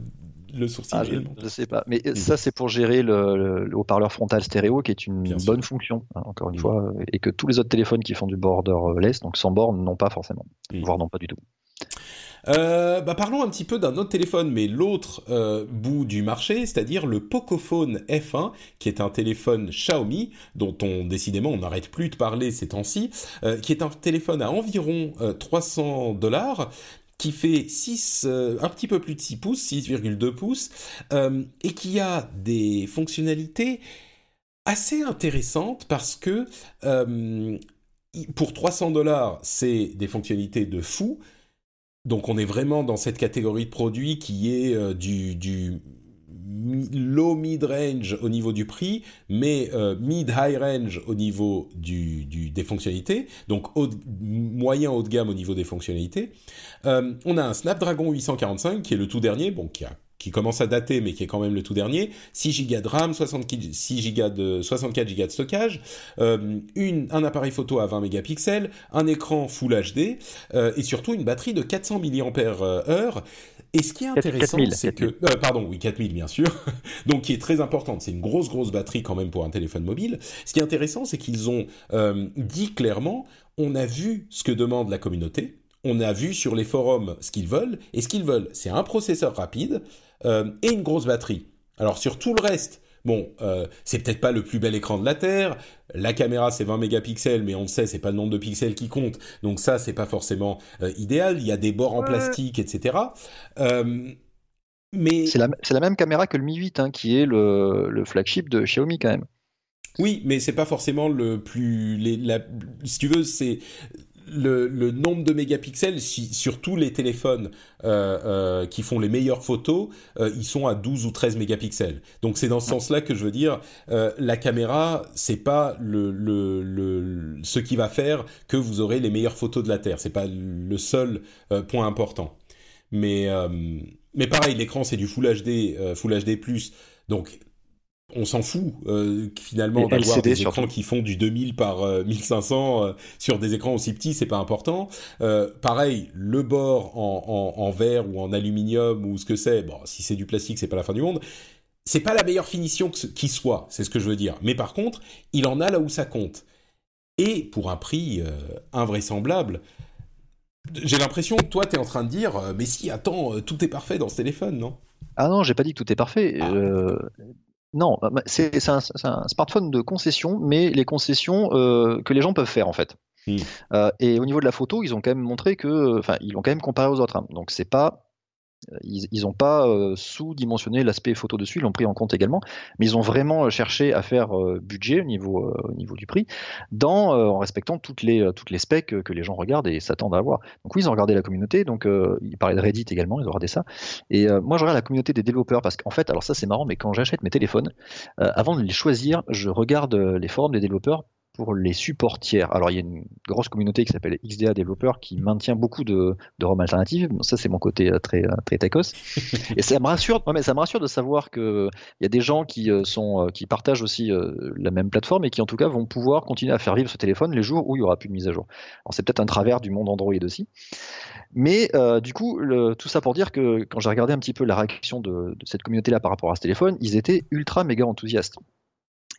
le sourcil. Ah, je ne sais pas. Mais ça, c'est pour gérer le, haut-parleur frontal stéréo, qui est une bonne fonction, hein, encore une mm. fois, et que tous les autres téléphones qui font du borderless, donc sans borne, n'ont pas forcément, mm. voire non pas du tout. Euh, bah parlons un petit peu d'un autre téléphone, mais l'autre euh, bout du marché, c'est-à-dire le Pocophone F1, qui est un téléphone Xiaomi, dont on décidément on n'arrête plus de parler ces temps-ci, euh, qui est un téléphone à environ 300 dollars, qui fait 6, euh, un petit peu plus de 6 pouces, 6,2 pouces, et qui a des fonctionnalités assez intéressantes parce que pour 300 dollars, c'est des fonctionnalités de fou. Donc on est vraiment dans cette catégorie de produits qui est du, du low mid range au niveau du prix, mais euh, mid high range au niveau des fonctionnalités, donc moyen haut de gamme au niveau des fonctionnalités. Euh, on a un Snapdragon 845 qui est le tout dernier, bon qui a qui commence à dater, mais qui est quand même le tout dernier, 6 Go de RAM, 6 Go de, 64 Go de stockage, euh, une, un appareil photo à 20 mégapixels, un écran Full HD, et surtout une batterie de 400 mAh, et ce qui est intéressant, c'est que... Euh, pardon, oui, 4000 bien sûr. <laughs> Donc qui est très importante. C'est une grosse, grosse batterie quand même pour un téléphone mobile. Ce qui est intéressant, c'est qu'ils ont euh, dit clairement, on a vu ce que demande la communauté. On a vu sur les forums ce qu'ils veulent. Et ce qu'ils veulent, c'est un processeur rapide euh, et une grosse batterie. Alors sur tout le reste, Bon, euh, c'est peut-être pas le plus bel écran de la Terre. La caméra c'est 20 mégapixels, mais on le sait, c'est pas le nombre de pixels qui compte. Donc ça, c'est pas forcément euh, idéal. Il y a des bords en plastique, etc. Euh, mais c'est la, même caméra que le Mi 8, hein, qui est le, flagship de Xiaomi quand même. Oui, mais c'est pas forcément le plus. si tu veux, c'est le, nombre de mégapixels sur tous les téléphones euh, euh, qui font les meilleures photos, euh, ils sont à 12 ou 13 mégapixels. Donc c'est dans ce sens-là que je veux dire, la caméra, c'est pas le, le, ce qui va faire que vous aurez les meilleures photos de la Terre. C'est pas le seul point important. Mais mais pareil, l'écran c'est du Full HD, Full HD+. Donc on s'en fout euh, finalement d'avoir des écrans qui font du 2000 par 1500 euh, euh, sur des écrans aussi petits, c'est pas important. pareil, le bord en, verre ou en aluminium ou ce que c'est, bon, si c'est du plastique, c'est pas la fin du monde. C'est pas la meilleure finition qui soit, c'est ce que je veux dire. Mais par contre, il en a là où ça compte. Et pour un prix invraisemblable, j'ai l'impression que toi, tu es en train de dire, mais si, attends, tout est parfait dans ce téléphone, non? Ah non, j'ai pas dit que tout est parfait. Ah. Non, bah, bah, c'est un, smartphone de concession, mais les concessions euh, que les gens peuvent faire en fait. Hmm. Euh, et au niveau de la photo, ils ont quand même montré que, enfin, ils l'ont quand même comparé aux autres. Hein. Donc c'est pas ils n'ont pas euh, sous-dimensionné l'aspect photo dessus, ils l'ont pris en compte également, mais ils ont vraiment euh, cherché à faire euh, budget au niveau, au niveau du prix, en respectant toutes les, toutes les specs que les gens regardent et s'attendent à avoir. Donc oui, ils ont regardé la communauté, donc ils parlaient de Reddit également, ils ont regardé ça. Et moi, je regarde la communauté des développeurs parce qu'en fait, alors ça c'est marrant, mais quand j'achète mes téléphones, avant de les choisir, je regarde les forums des développeurs pour les supports tiers. Alors il y a une grosse communauté qui s'appelle XDA Développeurs qui maintient beaucoup de, de ROM alternatives. Ça c'est mon côté euh, très euh, très techos. Et ça me rassure, mais ça me rassure de savoir que il y a des gens qui euh, sont qui partagent aussi la même plateforme et qui en tout cas vont pouvoir continuer à faire vivre ce téléphone les jours où il y aura plus de mise à jour. Alors c'est peut-être un travers du monde Android aussi. Mais du coup, tout ça pour dire que quand j'ai regardé un petit peu la réaction de cette communauté-là par rapport à ce téléphone, ils étaient ultra méga enthousiastes.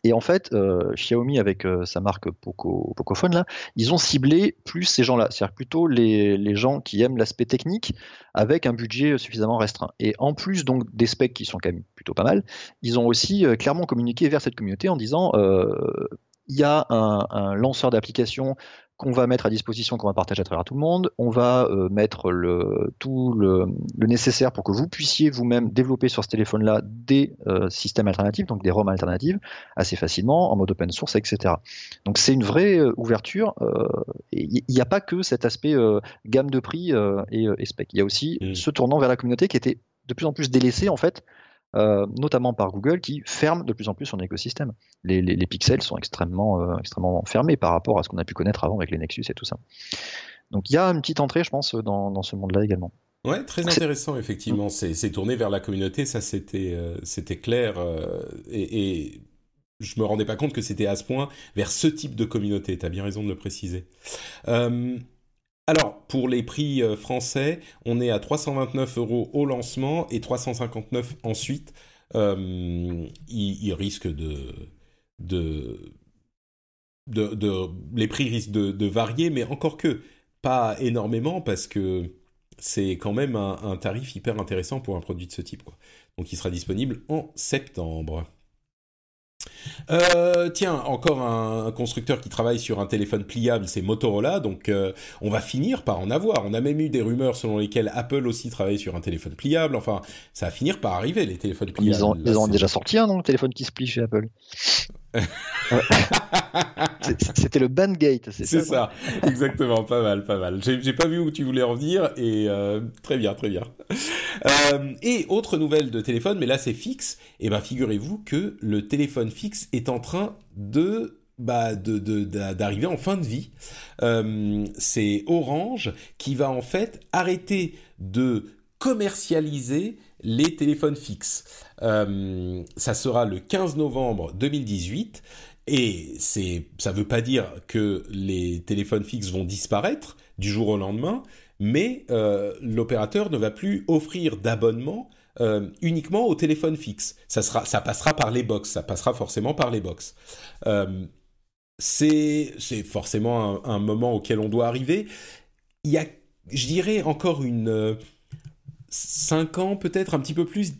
Et en fait, euh, Xiaomi avec euh, sa marque Poco, Pocophone là, ils ont ciblé plus ces gens-là, c'est-à-dire plutôt les, les, gens qui aiment l'aspect technique avec un budget suffisamment restreint. Et en plus donc des specs qui sont quand même plutôt pas mal, ils ont aussi euh, clairement communiqué vers cette communauté en disant il y a un, un lanceur d'application qu'on va mettre à disposition, qu'on va partager à travers tout le monde. On va euh, mettre le, tout le, nécessaire pour que vous puissiez vous-même développer sur ce téléphone-là des euh, systèmes alternatifs, donc des ROM alternatives, assez facilement, en mode open source, etc. Donc c'est une vraie euh, ouverture. Il n'y a pas que cet aspect gamme de prix et, et, spec. Il y a aussi mmh. ce tournant vers la communauté qui était de plus en plus délaissé en fait euh, notamment par Google, qui ferme de plus en plus son écosystème. Les, les, pixels sont extrêmement, euh, extrêmement fermés par rapport à ce qu'on a pu connaître avant avec les Nexus et tout ça. Donc il y a une petite entrée, je pense, dans, dans ce monde-là également. Ouais, très intéressant, effectivement. C'est tourné vers la communauté, ça c'était c'était clair. et, et, je me rendais pas compte que c'était à ce point vers ce type de communauté. Tu as bien raison de le préciser. Alors, pour les prix euh, français, on est à 329 euros au lancement et 359 ensuite. Euh, de, de, de, les prix risquent de, varier, mais encore que pas énormément parce que c'est quand même un, tarif hyper intéressant pour un produit de ce type. Donc, il sera disponible en septembre. Euh, tiens, encore un, constructeur qui travaille sur un téléphone pliable, c'est Motorola, donc euh, on va finir par en avoir. On a même eu des rumeurs selon lesquelles Apple aussi travaille sur un téléphone pliable. Enfin, ça va finir par arriver les téléphones pliables. Ils ont, ils ont déjà sorti un, non, le téléphone qui se plie chez Apple. <laughs> C'était le Bandgate, c'est ça, ça exactement, pas mal, pas mal. J'ai pas vu où tu voulais en venir et euh, très bien, très bien. Euh, et autre nouvelle de téléphone, mais là c'est fixe. Et eh ben figurez-vous que le téléphone fixe est en train de bah, d'arriver en fin de vie. Euh, c'est Orange qui va en fait arrêter de commercialiser les téléphones fixes. Euh, ça sera le 15 novembre 2018 et c'est ça veut pas dire que les téléphones fixes vont disparaître du jour au lendemain, mais euh, l'opérateur ne va plus offrir d'abonnement euh, uniquement aux téléphones fixes. Ça sera, ça passera par les box, ça passera forcément par les box. c'est c'est forcément un, un, moment auquel on doit arriver. Il y a, je dirais encore une 5 ans, peut-être un petit peu plus,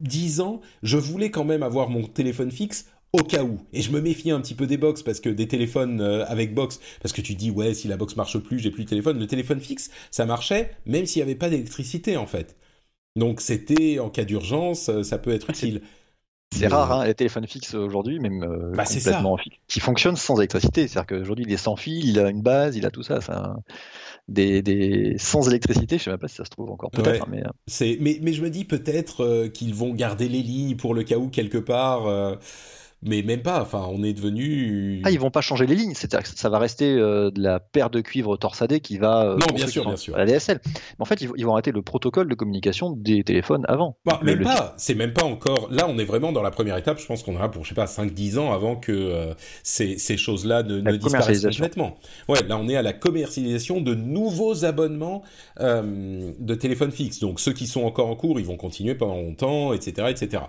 10 ans, je voulais quand même avoir mon téléphone fixe au cas où. Et je me méfiais un petit peu des box parce que des téléphones euh, avec box, parce que tu dis ouais si la box marche plus, j'ai plus de téléphone. Le téléphone fixe, ça marchait même s'il n'y avait pas d'électricité en fait. Donc c'était en cas d'urgence, euh, ça peut être utile. C'est rare, hein, les téléphones fixes aujourd'hui, même euh, bah, complètement fixes, qui fonctionnent sans électricité. C'est-à-dire qu'aujourd'hui, il est sans fil, il a une base, il a tout ça. ça des, sans électricité. Je sais même pas si ça se trouve encore. Peut-être. Hein, mais... Euh. Mais, mais je me dis peut-être euh, qu'ils vont garder les lignes pour le cas où quelque part. Mais même pas. Enfin, on est devenu. Ah, ils vont pas changer les lignes. C'est-à-dire que ça va rester euh, de la paire de cuivre torsadé qui va. Euh, non, bien sûr, bien sûr. La DSL. Mais en fait, ils, vont arrêter le protocole de communication des téléphones avant. Bah, même pas. C'est même pas encore. Là, on est vraiment dans la première étape. Je pense qu'on aura pour je sais pas 5-10 ans avant que euh, ces, ces choses-là ne, ne disparaissent complètement. Ouais, là, on est à la commercialisation de nouveaux abonnements de téléphones fixes. Donc, ceux qui sont encore en cours, ils vont continuer pendant longtemps, etc., etc.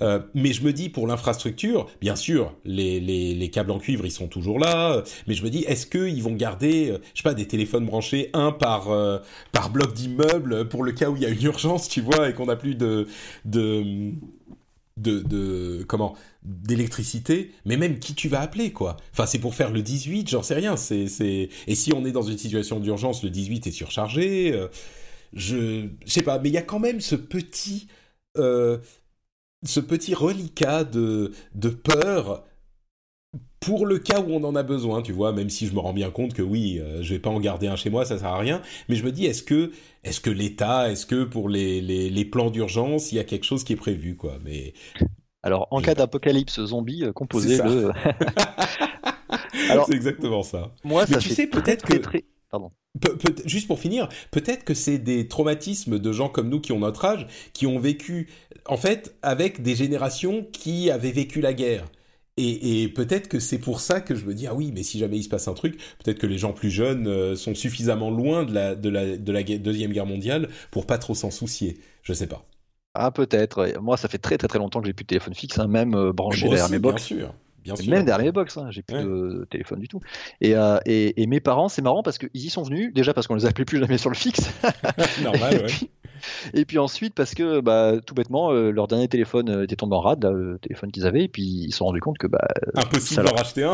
Euh, mais je me dis pour l'infrastructure, bien sûr, les, les, les, câbles en cuivre ils sont toujours là, mais je me dis est-ce qu'ils vont garder, euh, je sais pas, des téléphones branchés un par euh, par bloc d'immeuble pour le cas où il y a une urgence, tu vois, et qu'on n'a plus de de de, comment d'électricité, mais même qui tu vas appeler quoi. Enfin c'est pour faire le 18, j'en sais rien. C'est c'est et si on est dans une situation d'urgence, le 18 est surchargé. je je sais pas, mais il y a quand même ce petit euh, ce petit reliquat de, de peur pour le cas où on en a besoin, tu vois, même si je me rends bien compte que oui, euh, je vais pas en garder un chez moi, ça sert à rien, mais je me dis, est-ce que, est-ce que l'État, est-ce que pour les, les, les plans d'urgence, il y a quelque chose qui est prévu, quoi, mais... Alors, en cas d'apocalypse zombie, euh, composé de... <laughs> Alors, c'est exactement ça. Moi, mais tu sais, peut-être que... Pardon. Juste pour finir, peut-être que c'est des traumatismes de gens comme nous qui ont notre âge, qui ont vécu, en fait, avec des générations qui avaient vécu la guerre. Et, peut-être que c'est pour ça que je me dis ah oui mais si jamais il se passe un truc peut-être que les gens plus jeunes euh, sont suffisamment loin de la de la de la deuxième guerre mondiale pour pas trop s'en soucier. Je sais pas. Ah peut-être moi ça fait très très très longtemps que j'ai plus de téléphone fixe hein, même euh, branché derrière mes box. bien sûr même derrière les box, hein, j'ai plus de téléphone du tout. Euh, et, et, mes parents, c'est marrant parce qu'ils y sont venus, déjà parce qu'on les appelait plus jamais sur le fixe. <laughs> Normal, et, puis, et puis ensuite parce que bah, tout bêtement, euh, leur dernier téléphone euh, était tombé en rade, le téléphone qu'ils avaient, et puis ils se sont rendus compte que. Bah, Impossible d'en racheter un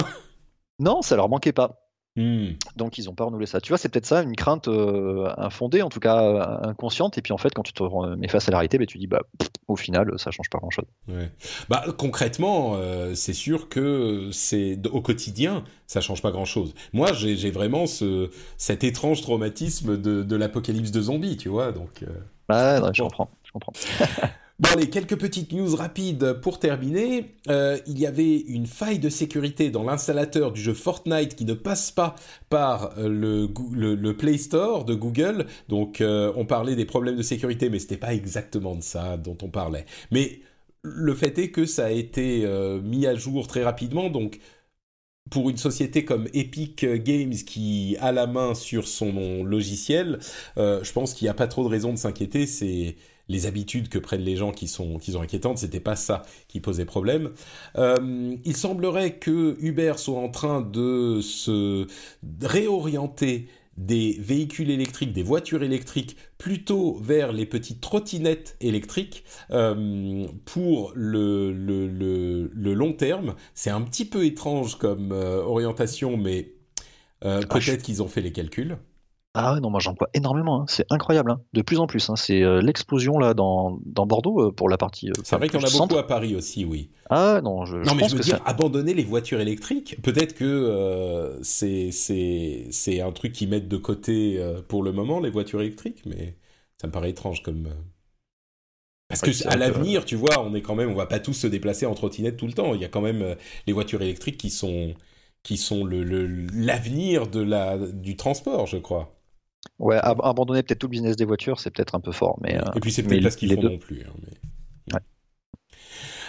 Non, ça leur manquait pas. Hmm. Donc ils n'ont pas renouvelé ça. Tu vois, c'est peut-être ça, une crainte euh, infondée, en tout cas euh, inconsciente. Et puis en fait, quand tu te mets face à la réalité, bah, tu dis, bah, au final, ça change pas grand-chose. Bah, concrètement, euh, c'est sûr que c'est au quotidien, ça change pas grand-chose. Moi, j'ai vraiment ce, cet étrange traumatisme de, de l'apocalypse de zombies, tu vois. Donc, ouais, je comprends. Je comprends. <laughs> Bon allez, quelques petites news rapides pour terminer. Euh, il y avait une faille de sécurité dans l'installateur du jeu Fortnite qui ne passe pas par euh, le, le, Play Store de Google. Donc euh, on parlait des problèmes de sécurité, mais c'était pas exactement de ça dont on parlait. Mais le fait est que ça a été mis à jour très rapidement, donc pour une société comme Epic Games qui a la main sur son logiciel, je pense qu'il n'y a pas trop de raison de s'inquiéter. C'est les habitudes que prennent les gens qui sont, qui sont inquiétantes, c'était pas ça qui posait problème. Euh, il semblerait que Uber soit en train de se réorienter des véhicules électriques, des voitures électriques, plutôt vers les petites trottinettes électriques euh, pour le, le, le, long terme. C'est un petit peu étrange comme euh, orientation, mais euh, ah, peut-être qu'ils ont fait les calculs. Ah ouais, non, moi j'en vois énormément, hein. c'est incroyable, hein. de plus en plus. Hein. C'est euh, l'explosion là dans, dans Bordeaux euh, pour la partie. Euh, c'est vrai qu'il y en a beaucoup à Paris aussi, oui. Ah non, je, non, mais je veux dire, abandonner les voitures électriques, peut-être que c'est c'est un truc qu'ils mettent de côté pour le moment, les voitures électriques, mais ça me paraît étrange comme. Parce que à l'avenir, tu vois, on est quand même, on va pas tous se déplacer en trottinette tout le temps. Il y a quand même les voitures électriques qui sont qui sont l'avenir le, de la du transport, je crois. Ouais, abandonner peut-être tout le business des voitures, c'est peut-être un peu fort. Mais, Et puis c'est peut-être pas ce qu'ils font non plus. Hein,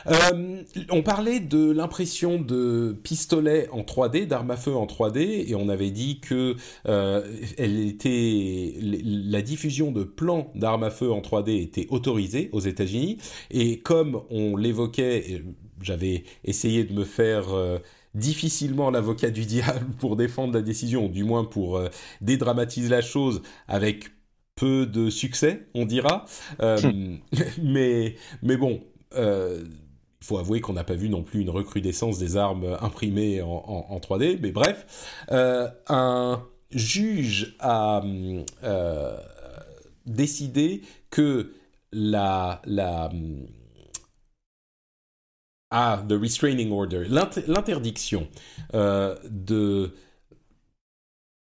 euh, on parlait de l'impression de pistolets en 3D, d'armes à feu en 3D, et on avait dit que euh, elle était la diffusion de plans d'armes à feu en 3D était autorisée aux États-Unis. Et comme on l'évoquait, j'avais essayé de me faire euh, difficilement l'avocat du <laughs> diable pour défendre la décision, ou du moins pour euh, dédramatiser la chose avec peu de succès, on dira. Euh, <laughs> mais, mais bon, euh, il faut avouer qu'on n'a pas vu non plus une recrudescence des armes imprimées en, 3D. Mais bref, un juge a décidé que la, la ah, the restraining order, l'interdiction euh, de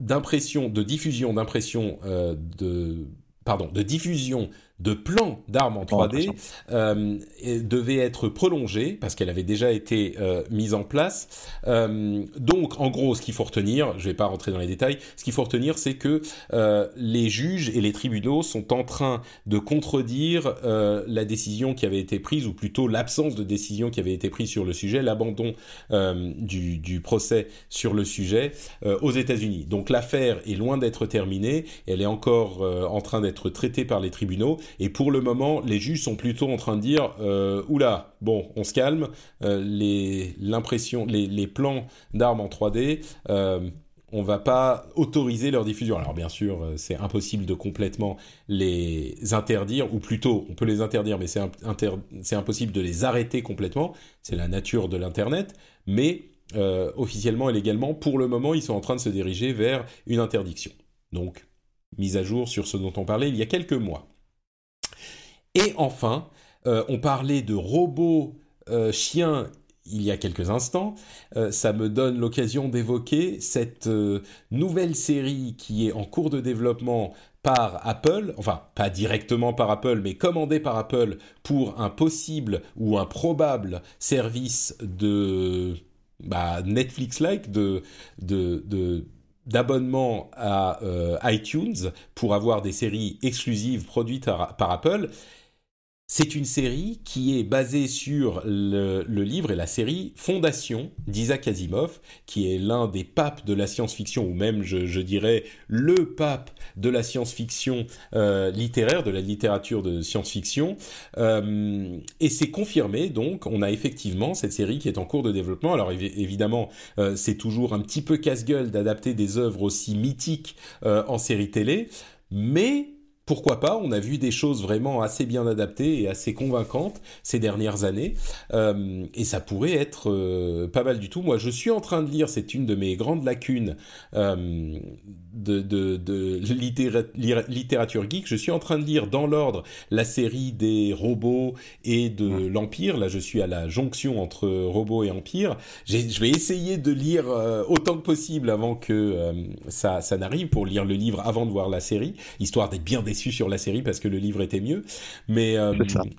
d'impression, de diffusion d'impression euh, de pardon, de diffusion de plan d'armes en 3D euh, devait être prolongée parce qu'elle avait déjà été euh, mise en place. Euh, donc, en gros, ce qu'il faut retenir, je ne vais pas rentrer dans les détails, ce qu'il faut retenir, c'est que euh, les juges et les tribunaux sont en train de contredire euh, la décision qui avait été prise, ou plutôt l'absence de décision qui avait été prise sur le sujet, l'abandon du, du, procès sur le sujet aux États-Unis. Donc, l'affaire est loin d'être terminée, elle est encore en train d'être traitée par les tribunaux et pour le moment, les juges sont plutôt en train de dire euh, oula, bon, on se calme. Euh, les les, les, plans d'armes en 3D. Euh, on va pas autoriser leur diffusion. Alors bien sûr, euh, c'est impossible de complètement les interdire, ou plutôt, on peut les interdire, mais c'est impossible de les arrêter complètement. C'est la nature de l'Internet. Mais officiellement et légalement, pour le moment, ils sont en train de se diriger vers une interdiction. Donc, mise à jour sur ce dont on parlait il y a quelques mois. Et enfin, euh, on parlait de robots euh, chiens il y a quelques instants. Euh, ça me donne l'occasion d'évoquer cette nouvelle série qui est en cours de développement par Apple, enfin pas directement par Apple, mais commandée par Apple pour un possible ou un probable service de bah, Netflix-like de, d'abonnement à iTunes pour avoir des séries exclusives produites par Apple. C'est une série qui est basée sur le, livre et la série Fondation d'Isaac Asimov, qui est l'un des papes de la science-fiction, ou même, je, dirais, le pape de la science-fiction euh, littéraire, de la littérature de science-fiction. Euh, et c'est confirmé, donc, on a effectivement cette série qui est en cours de développement. Alors évidemment, euh, c'est toujours un petit peu casse-gueule d'adapter des œuvres aussi mythiques en série télé, mais pourquoi pas On a vu des choses vraiment assez bien adaptées et assez convaincantes ces dernières années, euh, et ça pourrait être euh, pas mal du tout. Moi, je suis en train de lire, c'est une de mes grandes lacunes euh, de, de, de littérature geek. Je suis en train de lire dans l'ordre la série des robots et de l'Empire. Là, je suis à la jonction entre robots et Empire. Je vais essayer de lire autant que possible avant que ça, ça n'arrive pour lire le livre avant de voir la série, histoire d'être bien déçu sur la série parce que le livre était mieux. Mais,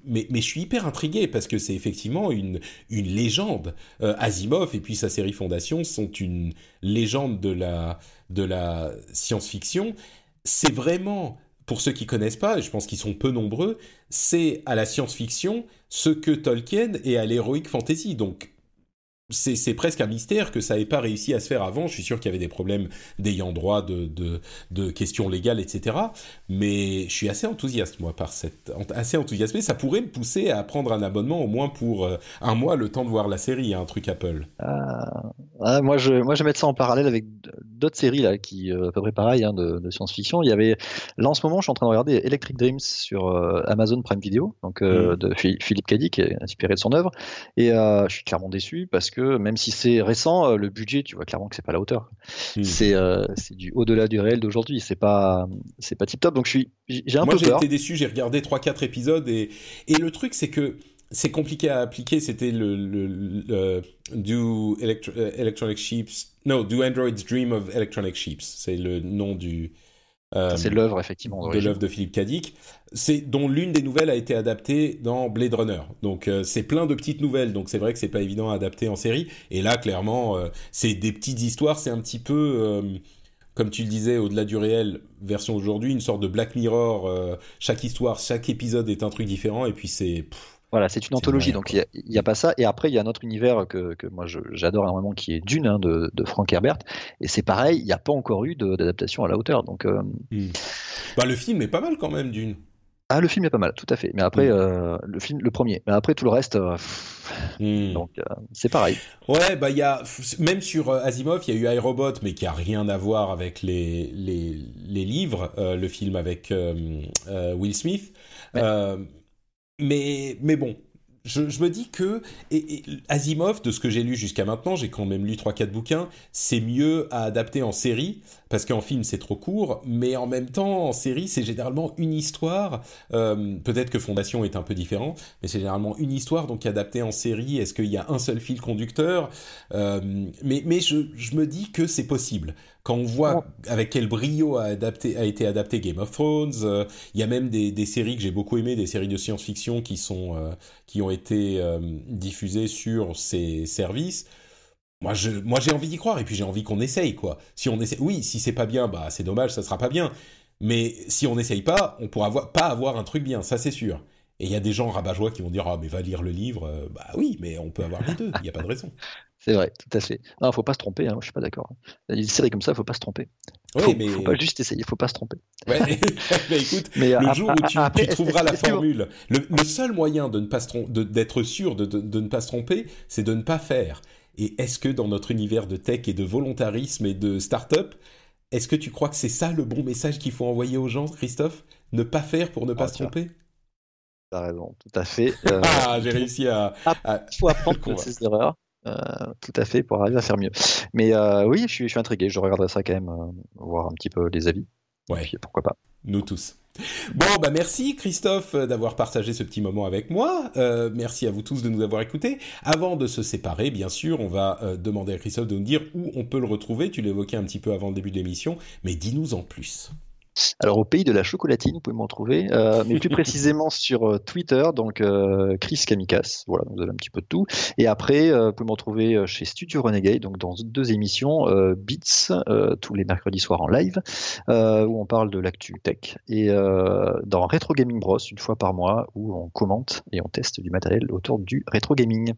mais, mais je suis hyper intrigué parce que c'est effectivement une, une légende. Asimov et puis sa série Fondation sont une légende de la, de la science-fiction. C'est vraiment pour ceux qui connaissent pas, et je pense qu'ils sont peu nombreux, c'est à la science-fiction ce que Tolkien est à l'heroic fantasy. Donc c'est presque un mystère que ça n'ait pas réussi à se faire avant. Je suis sûr qu'il y avait des problèmes d'ayant droit, de, de, questions légales, etc. Mais je suis assez enthousiaste, moi, par cette... assez enthousiasmé. Ça pourrait me pousser à prendre un abonnement au moins pour euh, un mois, le temps de voir la série, un truc Apple. Ah, moi, je, moi, je vais mettre ça en parallèle avec d'autres séries, là, qui, euh, à peu près pareil, hein, de, science-fiction. Il y avait... Là, en ce moment, je suis en train de regarder Electric Dreams sur euh, Amazon Prime Video, donc mm. de Philippe Cadic, qui est inspiré de son œuvre. Et je suis clairement déçu parce que même si c'est récent, euh, le budget, tu vois clairement que c'est pas la hauteur. Euh, c'est du au-delà du réel d'aujourd'hui. C'est pas c'est pas tip top. Donc je suis j'ai un Moi, peu peur. Moi j'ai été déçu. J'ai regardé 3-4 épisodes et et le truc c'est que c'est compliqué à appliquer. C'était le, le, Do Electronic Sheeps. No, Do Androids Dream of Electronic Sheeps. C'est le nom du euh, c'est l'œuvre effectivement de l'œuvre de Philippe Cadic, c'est dont l'une des nouvelles a été adaptée dans Blade Runner. Donc euh, c'est plein de petites nouvelles, donc c'est vrai que c'est pas évident à adapter en série. Et là clairement, euh, c'est des petites histoires, c'est un petit peu comme tu le disais, au-delà du réel, version aujourd'hui, une sorte de Black Mirror. chaque histoire, chaque épisode est un truc différent, et puis c'est voilà, c'est une anthologie, donc il n'y a, pas ça. Et après, il y a un autre univers que, que moi j'adore énormément, qui est Dune hein, de, de, Frank Herbert. Et c'est pareil, il n'y a pas encore eu d'adaptation à la hauteur. Donc, euh, hmm. bah, le film est pas mal quand même, Dune. Ah, le film est pas mal, tout à fait. Mais après, hmm. euh, le film, le premier. Mais après, tout le reste, euh, hmm. donc c'est pareil. Ouais, bah il y a même sur Asimov, il y a eu iRobot, mais qui a rien à voir avec les les, les livres, le film avec Will Smith mais, mais bon, je, me dis que Asimov, de ce que j'ai lu jusqu'à maintenant, j'ai quand même lu 3-4 bouquins, c'est mieux à adapter en série, parce qu'en film c'est trop court, mais en même temps en série c'est généralement une histoire, euh, peut-être que Fondation est un peu différent, mais c'est généralement une histoire, donc adapté en série, est-ce qu'il y a un seul fil conducteur euh, Mais, mais je, je me dis que c'est possible. Quand on voit avec quel brio a, adapté, a été adapté Game of Thrones, euh, il y a même des, des séries que j'ai beaucoup aimées, des séries de science-fiction qui sont qui ont été diffusées sur ces services moi, je, moi, j'ai envie d'y croire et puis j'ai envie qu'on essaye, quoi. Si on essaie, oui, si c'est pas bien, bah c'est dommage, ça sera pas bien. Mais si on n'essaye pas, on pourra pas avoir un truc bien, ça c'est sûr. Et il y a des gens rabat qui vont dire ah mais va lire le livre. Euh, bah oui, mais on peut avoir les deux. Il n'y a pas de raison. <laughs> C'est vrai, tout à fait. Non, faut pas se tromper. Hein, je suis pas d'accord. Il des séries comme ça, faut pas se tromper. Oui, faut, mais faut pas juste essayer, faut pas se tromper. Ouais, <laughs> <laughs> mais écoute, le jour où tu, trouveras la formule, le, seul moyen de ne pas d'être sûr de, de, ne pas se tromper, c'est de ne pas faire. Et est-ce que dans notre univers de tech et de volontarisme et de start-up, est-ce que tu crois que c'est ça le bon message qu'il faut envoyer aux gens, Christophe? Ne pas faire pour ne pas ah, se tromper? T'as raison, tout à fait. Euh, ah, j'ai réussi à. Il faut apprendre <laughs> de ses erreurs. Euh, tout à fait pour arriver à faire mieux. Mais euh, oui, je suis, je suis intrigué. Je regarderai ça quand même, voir un petit peu les avis. Ouais. pourquoi pas. Nous tous. Bon, bah merci Christophe euh, d'avoir partagé ce petit moment avec moi. Euh, merci à vous tous de nous avoir écoutés. Avant de se séparer, bien sûr, on va euh, demander à Christophe de nous dire où on peut le retrouver. Tu l'évoquais un petit peu avant le début de l'émission, mais dis-nous en plus. Alors au pays de la chocolatine, vous pouvez m'en trouver, euh, mais plus <laughs> précisément sur euh, Twitter, donc euh, Chris Kamikas. Voilà, vous avez un petit peu de tout. Et après, vous pouvez m'en trouver chez Studio Renegade, donc dans deux émissions, Beats tous les mercredis soirs en live, où on parle de l'actu tech, et dans Retro Gaming Bros une fois par mois, où on commente et on teste du matériel autour du rétro gaming.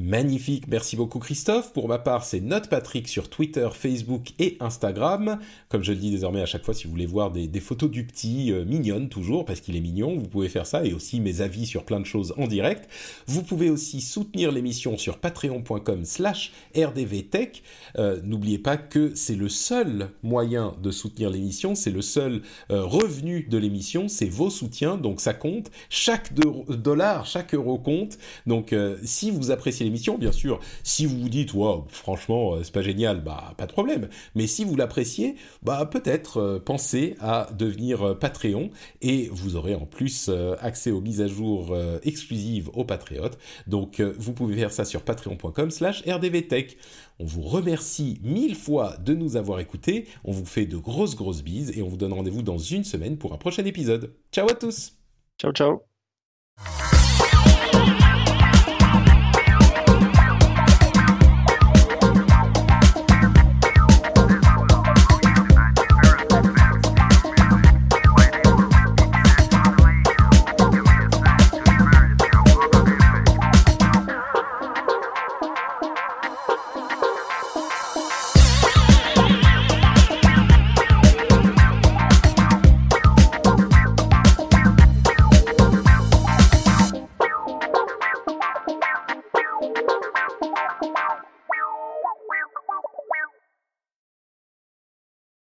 Magnifique, merci beaucoup Christophe. Pour ma part, c'est Note Patrick sur Twitter, Facebook et Instagram. Comme je le dis désormais à chaque fois, si vous voulez voir des, photos du petit, euh, mignonne toujours, parce qu'il est mignon, vous pouvez faire ça, et aussi mes avis sur plein de choses en direct. Vous pouvez aussi soutenir l'émission sur patreon.com slash rdvtech. Euh, N'oubliez pas que c'est le seul moyen de soutenir l'émission, c'est le seul euh, revenu de l'émission, c'est vos soutiens, donc ça compte. Chaque dollar, chaque euro compte. Donc si vous appréciez bien sûr. Si vous vous dites, wow, franchement, c'est pas génial, bah pas de problème. Mais si vous l'appréciez, bah peut-être pensez à devenir Patreon et vous aurez en plus accès aux mises à jour exclusives aux Patriotes. Donc vous pouvez faire ça sur patreon.com/slash rdvtech. On vous remercie mille fois de nous avoir écoutés. On vous fait de grosses grosses bises et on vous donne rendez-vous dans une semaine pour un prochain épisode. Ciao à tous. Ciao ciao.